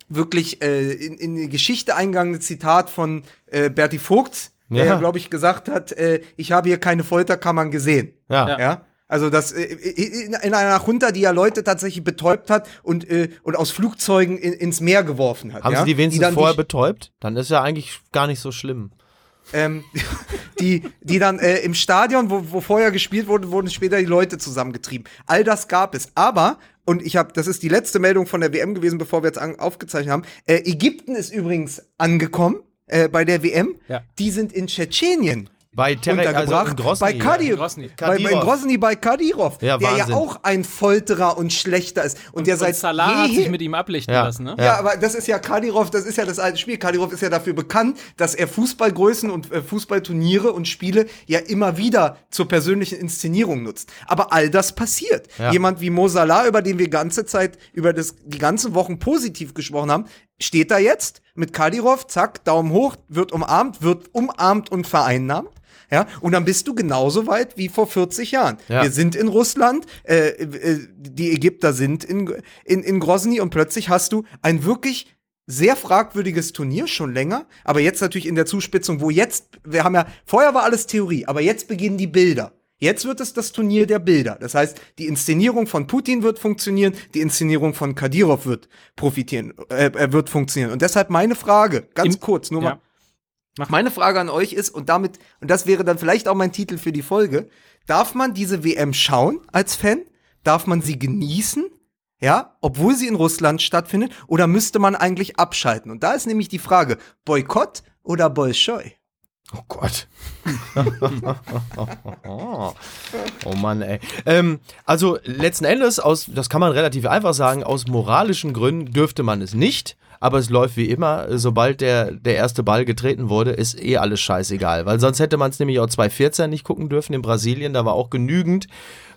wirklich äh, in, in die Geschichte eingegangene Zitat von äh, Berti Vogt, der, Ja. glaube ich, gesagt hat, äh, ich habe hier keine Folterkammern gesehen. Ja. Ja. Also das äh, in, in einer Junta, die ja Leute tatsächlich betäubt hat und, äh, und aus Flugzeugen in, ins Meer geworfen hat. Haben ja? Sie die wenigstens dann vorher die, betäubt? Dann ist ja eigentlich gar nicht so schlimm. ähm, die, die dann äh, im Stadion, wo, wo vorher gespielt wurde, wurden später die Leute zusammengetrieben. All das gab es. Aber, und ich habe, das ist die letzte Meldung von der WM gewesen, bevor wir jetzt an, aufgezeichnet haben. Äh, Ägypten ist übrigens angekommen äh, bei der WM. Ja. Die sind in Tschetschenien Bei Terek, also untergebracht. in Grosny, bei Kadi ja. Grosny. Bei. Grosny bei Kadirov, Ja, der ja auch ein Folterer und Schlechter ist. Und, der und seit Salah hat sich mit ihm ablichten Ja. lassen, ne? Ja, aber das ist ja Kadirov, das ist ja das alte Spiel. Kadirov ist ja dafür bekannt, dass er Fußballgrößen und äh, Fußballturniere und Spiele ja immer wieder zur persönlichen Inszenierung nutzt. Aber all das passiert. Ja. Jemand wie Mo Salah, über den wir ganze Zeit, über das, die ganzen Wochen positiv gesprochen haben, steht da jetzt mit Kadirov, zack, Daumen hoch, wird umarmt, wird umarmt und vereinnahmt. Ja, und dann bist du genauso weit wie vor 40 Jahren. Ja. Wir sind in Russland, äh, äh, die Ägypter sind in, in, in Grozny und plötzlich hast du ein wirklich sehr fragwürdiges Turnier, schon länger, aber jetzt natürlich in der Zuspitzung, wo jetzt, wir haben ja, vorher war alles Theorie, aber jetzt beginnen die Bilder. Jetzt wird es das Turnier der Bilder. Das heißt, die Inszenierung von Putin wird funktionieren, die Inszenierung von Kadyrov wird profitieren, äh, äh, wird funktionieren. Und deshalb meine Frage, ganz Im- kurz, nur Ja. mal. Meine Frage an euch ist, und damit, und das wäre dann vielleicht auch mein Titel für die Folge, darf man diese WM schauen als Fan? Darf man sie genießen? Ja, obwohl sie in Russland stattfindet? Oder müsste man eigentlich abschalten? Und da ist nämlich die Frage, Boykott oder Bolschoi? Oh Gott. <laughs> oh Mann, ey. Ähm, also letzten Endes, aus, das kann man relativ einfach sagen, aus moralischen Gründen dürfte man es nicht. Aber es läuft wie immer, sobald der, der erste Ball getreten wurde, ist eh alles scheißegal. Weil sonst hätte man es nämlich auch 2014 nicht gucken dürfen in Brasilien. Da war auch genügend,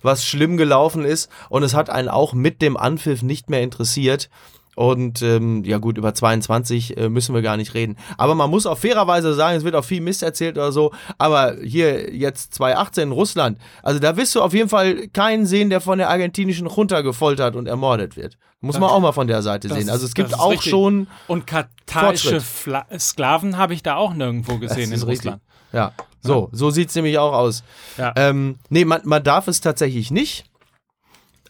was schlimm gelaufen ist. Und es hat einen auch mit dem Anpfiff nicht mehr interessiert. Und ähm, ja gut, über 22 äh, müssen wir gar nicht reden. Aber man muss auch fairerweise sagen, es wird auch viel Mist erzählt oder so. Aber hier jetzt 2018 in Russland, also da wirst du auf jeden Fall keinen sehen, der von der argentinischen Junta gefoltert und ermordet wird. Muss man auch mal von der Seite Das sehen. Also es gibt auch richtig. schon Und katarische. Fla Sklaven habe ich da auch nirgendwo gesehen in richtig. Russland. Ja, so, so sieht's nämlich auch aus. Ja. Ähm, nee, man, man darf es tatsächlich nicht.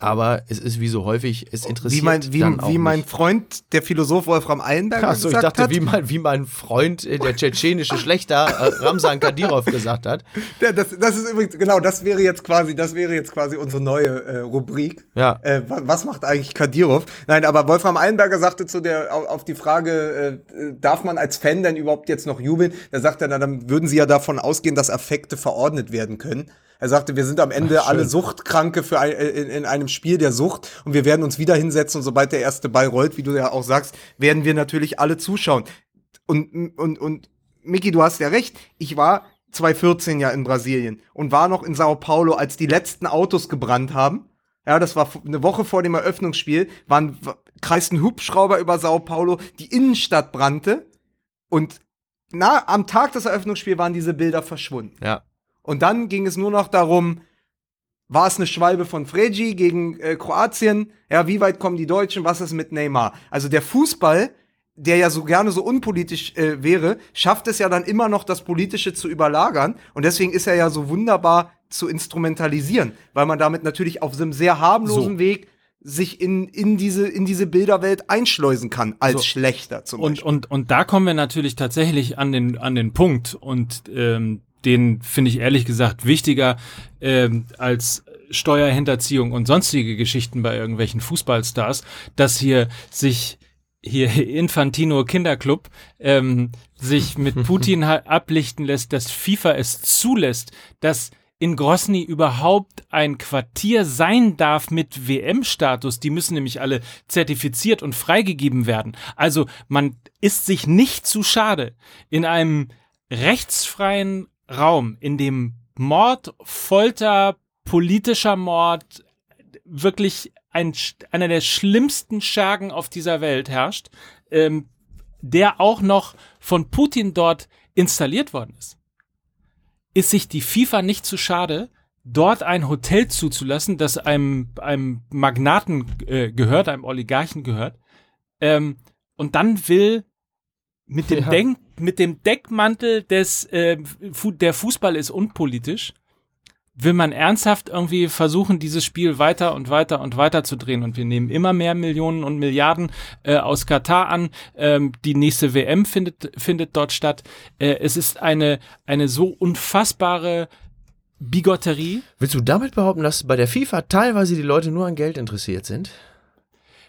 Aber es ist wie so häufig, es interessiert Wie mein, wie, dann auch wie mein nicht. Freund, der Philosoph Wolfram Eilenberger Achso, ich gesagt dachte, hat. wie mein, wie mein Freund, äh, der tschetschenische Schlechter äh, Ramsan Kadyrov gesagt hat. <laughs> Ja, das, das ist übrigens, genau, das wäre jetzt quasi, das wäre jetzt quasi unsere neue äh, Rubrik. Ja. Äh, wa- was macht eigentlich Kadyrov? Nein, aber Wolfram Eilenberger sagte zu der, auf, auf die Frage, äh, äh, darf man als Fan denn überhaupt jetzt noch jubeln? Da sagt er, na, dann würden sie ja davon ausgehen, dass Affekte verordnet werden können. Er sagte, wir sind am Ende alle Suchtkranke für ein, äh, in, in einem Spiel der Sucht und wir werden uns wieder hinsetzen und sobald der erste Ball rollt, wie du ja auch sagst, werden wir natürlich alle zuschauen. Und, und, und Miki, du hast ja recht. Ich war 2014 ja in Brasilien und war noch in Sao Paulo, als die letzten Autos gebrannt haben. Ja, das war eine Woche vor dem Eröffnungsspiel, waren, kreisten Hubschrauber über Sao Paulo, die Innenstadt brannte und na, am Tag des Eröffnungsspiels waren diese Bilder verschwunden. Ja. Und dann ging es nur noch darum, war es eine Schwalbe von Fregi gegen äh, Kroatien? Ja, wie weit kommen die Deutschen? Was ist mit Neymar? Also der Fußball, der ja so gerne so unpolitisch äh, wäre, schafft es ja dann immer noch, das Politische zu überlagern. Und deswegen ist er ja so wunderbar zu instrumentalisieren, weil man damit natürlich auf so einem sehr harmlosen So. Weg sich in, in, diese, in diese Bilderwelt einschleusen kann, als So. schlechter zum Und, Beispiel. und, und da kommen wir natürlich tatsächlich an den, an den Punkt und ähm, den finde ich ehrlich gesagt wichtiger ähm, als Steuerhinterziehung und sonstige Geschichten bei irgendwelchen Fußballstars, dass hier sich hier <laughs> Infantino Kinderclub ähm, sich mit Putin <laughs> ablichten lässt, dass FIFA es zulässt, dass in Grosny überhaupt ein Quartier sein darf mit WM-Status. Die müssen nämlich alle zertifiziert und freigegeben werden. Also man ist sich nicht zu schade, in einem rechtsfreien Raum, in dem Mord, Folter, politischer Mord, wirklich ein, einer der schlimmsten Schergen auf dieser Welt herrscht, ähm, der auch noch von Putin dort installiert worden ist ist sich die FIFA nicht zu schade, dort ein Hotel zuzulassen, das einem, einem Magnaten äh, gehört, einem Oligarchen gehört, ähm, und dann will mit dem, Ja. Denk, mit dem Deckmantel des, äh, Fu der Fußball ist unpolitisch, will man ernsthaft irgendwie versuchen, dieses Spiel weiter und weiter und weiter zu drehen. Und wir nehmen immer mehr Millionen und Milliarden äh, aus Katar an. Ähm, die nächste WM findet, findet dort statt. Äh, es ist eine, eine so unfassbare Bigotterie. Willst du damit behaupten, dass bei der FIFA teilweise die Leute nur an Geld interessiert sind?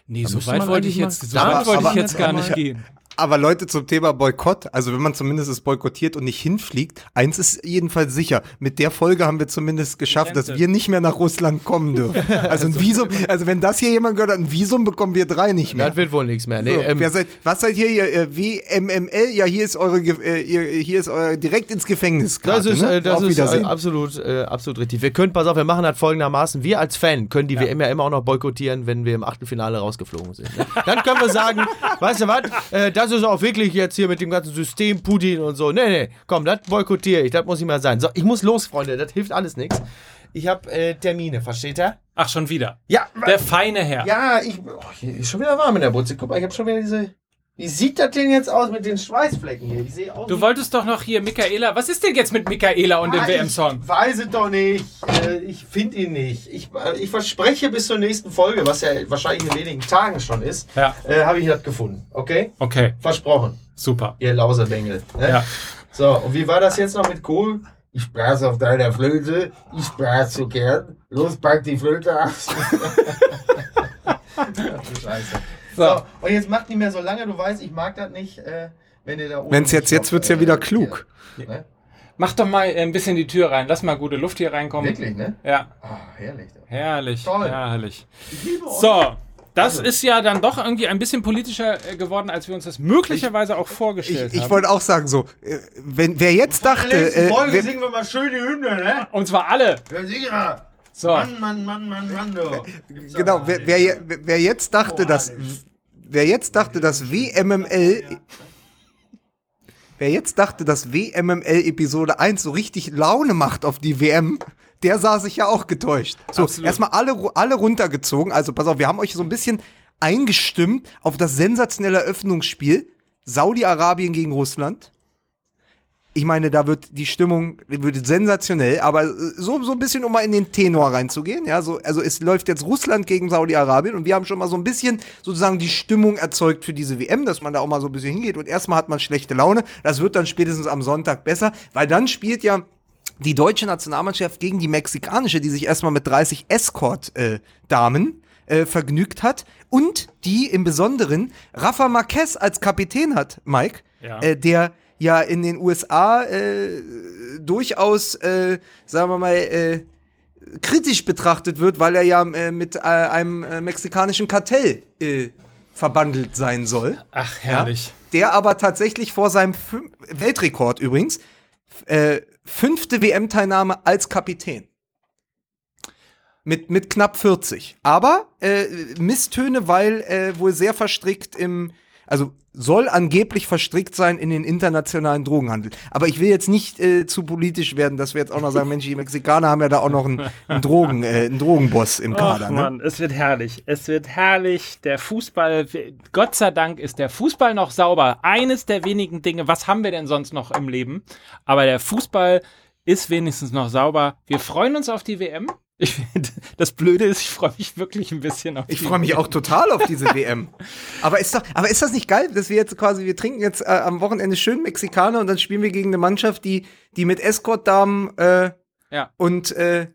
Nee, Da so weit wollte ich jetzt, so weit wollte ich jetzt gar nicht gehen. Aber Leute zum Thema Boykott, also wenn man zumindest es boykottiert und nicht hinfliegt, eins ist jedenfalls sicher, mit der Folge haben wir zumindest geschafft, dass wir nicht mehr nach Russland kommen dürfen. <laughs> Also ein Visum, also wenn das hier jemand gehört hat, ein Visum bekommen wir drei nicht mehr. Das wird wohl nichts mehr. Nee, So, ähm, wer seid, was seid ihr hier? Äh, WMML? Ja, hier ist eure, äh, hier ist euer direkt ins Gefängnis. Das ist, ne? äh, das ist äh, absolut, absolut richtig. Wir können, pass auf, wir machen das folgendermaßen. Wir als Fan können die WM ja immer auch noch boykottieren, wenn wir im Achtelfinale rausgeflogen sind. Ne? Dann können wir sagen, <laughs> weißt du was, äh, das ist auch wirklich jetzt hier mit dem ganzen System Putin und so. Nee, nee, komm, das boykottiere ich, das muss nicht mehr sein. So, ich muss los, Freunde, das hilft alles nichts. Ich habe äh, Termine, versteht ihr? Ach, schon wieder. Ja, Der feine Herr. ja, ich, oh, hier ist schon wieder warm in der Butze. Guck mal, ich habe schon wieder diese, wie sieht das denn jetzt aus mit den Schweißflecken hier? Ich sehe aus Du wolltest doch noch hier Michaela. Was ist denn jetzt mit Michaela und dem Ah, WM-Song? Ich weiß es doch nicht. Äh, Ich finde ihn nicht. Ich, äh, ich verspreche bis zur nächsten Folge, was ja wahrscheinlich in wenigen Tagen schon ist, Ja. äh, habe ich das gefunden. Okay? Okay, Versprochen. super. Ihr Lauserbengel. Ne? Ja. So, und wie war das jetzt noch mit Kohl? Ich blas auf deiner Flöte. Ich blas so gern. Los, pack die Flöte aus. <laughs> Scheiße. So, und jetzt macht nicht mehr so lange. Du weißt, ich mag das nicht, äh, wenn ihr da oben. Wenn's jetzt- jetzt wird's ja wieder klug. Hier, ne? Mach doch mal äh, ein bisschen die Tür rein. Lass mal gute Luft hier reinkommen. Wirklich, ne? Ja, Ah, herrlich. herrlich. Toll. Herrlich. Ich liebe euch. So, das ist ja dann doch irgendwie ein bisschen politischer äh, geworden, als wir uns das möglicherweise auch Ich, vorgestellt ich haben. wollte auch sagen, so, äh, wenn wer jetzt dachte, äh, Folge wer, singen wir mal schön die Hymne, ne? Und zwar alle. Ja, sicher. So. Mann, Mann, Mann, Mann, Mann, du. genau, wer, wer, wer jetzt dachte, dass wer jetzt dachte, dass WMML wer jetzt dachte, dass WMML Episode 1 so richtig Laune macht auf die WM, der sah sich ja auch getäuscht. So, erstmal alle alle runtergezogen, also pass auf, wir haben euch so ein bisschen eingestimmt auf das sensationelle Eröffnungsspiel Saudi-Arabien gegen Russland. Ich meine, da wird die Stimmung wird sensationell, aber äh, so, so ein bisschen, um mal in den Tenor reinzugehen, ja, so, also es läuft jetzt Russland gegen Saudi-Arabien und wir haben schon mal so ein bisschen sozusagen die Stimmung erzeugt für diese WM, dass man da auch mal so ein bisschen hingeht und erstmal hat man schlechte Laune. Das wird dann spätestens am Sonntag besser, weil dann spielt ja die deutsche Nationalmannschaft gegen die mexikanische, die sich erstmal mit 30 Escort-Damen äh, vergnügt hat und die im Besonderen Rafa Marquez als Kapitän hat, Mike, Ja. äh, der ja in den USA äh, durchaus, äh, sagen wir mal, äh, kritisch betrachtet wird, weil er ja äh, mit äh, einem äh, mexikanischen Kartell äh, verbandelt sein soll. Ach, herrlich. Der aber tatsächlich vor seinem fün- Weltrekord übrigens äh, fünfte WM-Teilnahme als Kapitän. Mit, mit knapp 40. Aber äh, Misstöne, weil äh, wohl sehr verstrickt im, also soll angeblich verstrickt sein in den internationalen Drogenhandel. Aber ich will jetzt nicht äh, zu politisch werden, dass wir jetzt auch noch sagen, Mensch, die Mexikaner haben ja da auch noch einen, einen, Drogen, äh, einen Drogenboss im Kader. Ach Ne? Mann, es wird herrlich. Es wird herrlich. Der Fußball, Gott sei Dank ist der Fußball noch sauber. Eines der wenigen Dinge, was haben wir denn sonst noch im Leben? Aber der Fußball ist wenigstens noch sauber. Wir freuen uns auf die WM. Ich das Blöde ist, ich freue mich wirklich ein bisschen auf Ich freue mich auch total auf diese <laughs> WM. Aber ist doch, aber ist das nicht geil, dass wir jetzt quasi, wir trinken jetzt äh, am Wochenende schön Mexikaner und dann spielen wir gegen eine Mannschaft, die, die mit Escort-Damen äh, Ja. und äh,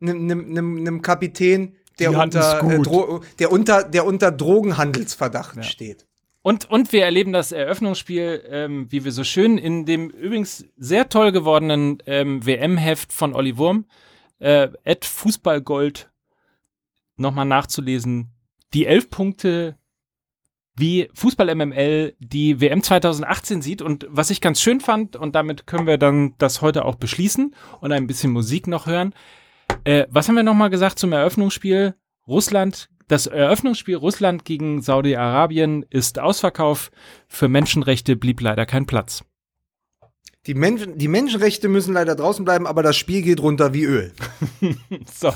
einem nem, nem, nem Kapitän, der unter, äh, der unter, der unter Drogenhandelsverdacht steht. Und, und wir erleben das Eröffnungsspiel, ähm, wie wir so schön in dem übrigens sehr toll gewordenen ähm, WM-Heft von Olli Wurm, äh, Fußballgold, nochmal nachzulesen. Die elf Punkte, wie Fußball MML die WM 2018 sieht. Und was ich ganz schön fand, und damit können wir dann das heute auch beschließen und ein bisschen Musik noch hören. Äh, was haben wir nochmal gesagt zum Eröffnungsspiel? Russland, das Eröffnungsspiel Russland gegen Saudi-Arabien ist Ausverkauf. Für Menschenrechte blieb leider kein Platz. Die, Menschen, die Menschenrechte müssen leider draußen bleiben, aber das Spiel geht runter wie Öl. <laughs> So,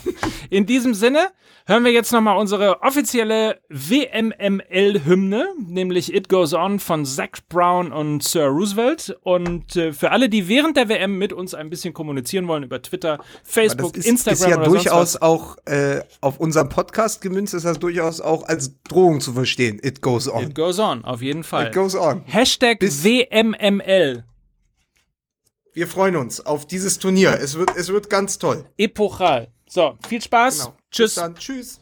in diesem Sinne hören wir jetzt nochmal unsere offizielle WMML-Hymne, nämlich It Goes On von Zach Brown und Sir Roosevelt. Und äh, für alle, die während der WM mit uns ein bisschen kommunizieren wollen über Twitter, Facebook, das ist, Instagram ist ja oder durchaus auch äh, auf unserem Podcast gemünzt, ist das durchaus auch als Drohung zu verstehen. It goes on. It Goes On, auf jeden Fall. It goes on. Hashtag Bis- WMML. Wir freuen uns auf dieses Turnier. Es wird, es wird ganz toll. Epochal. So, viel Spaß. Genau. Tschüss. Bis dann. Tschüss.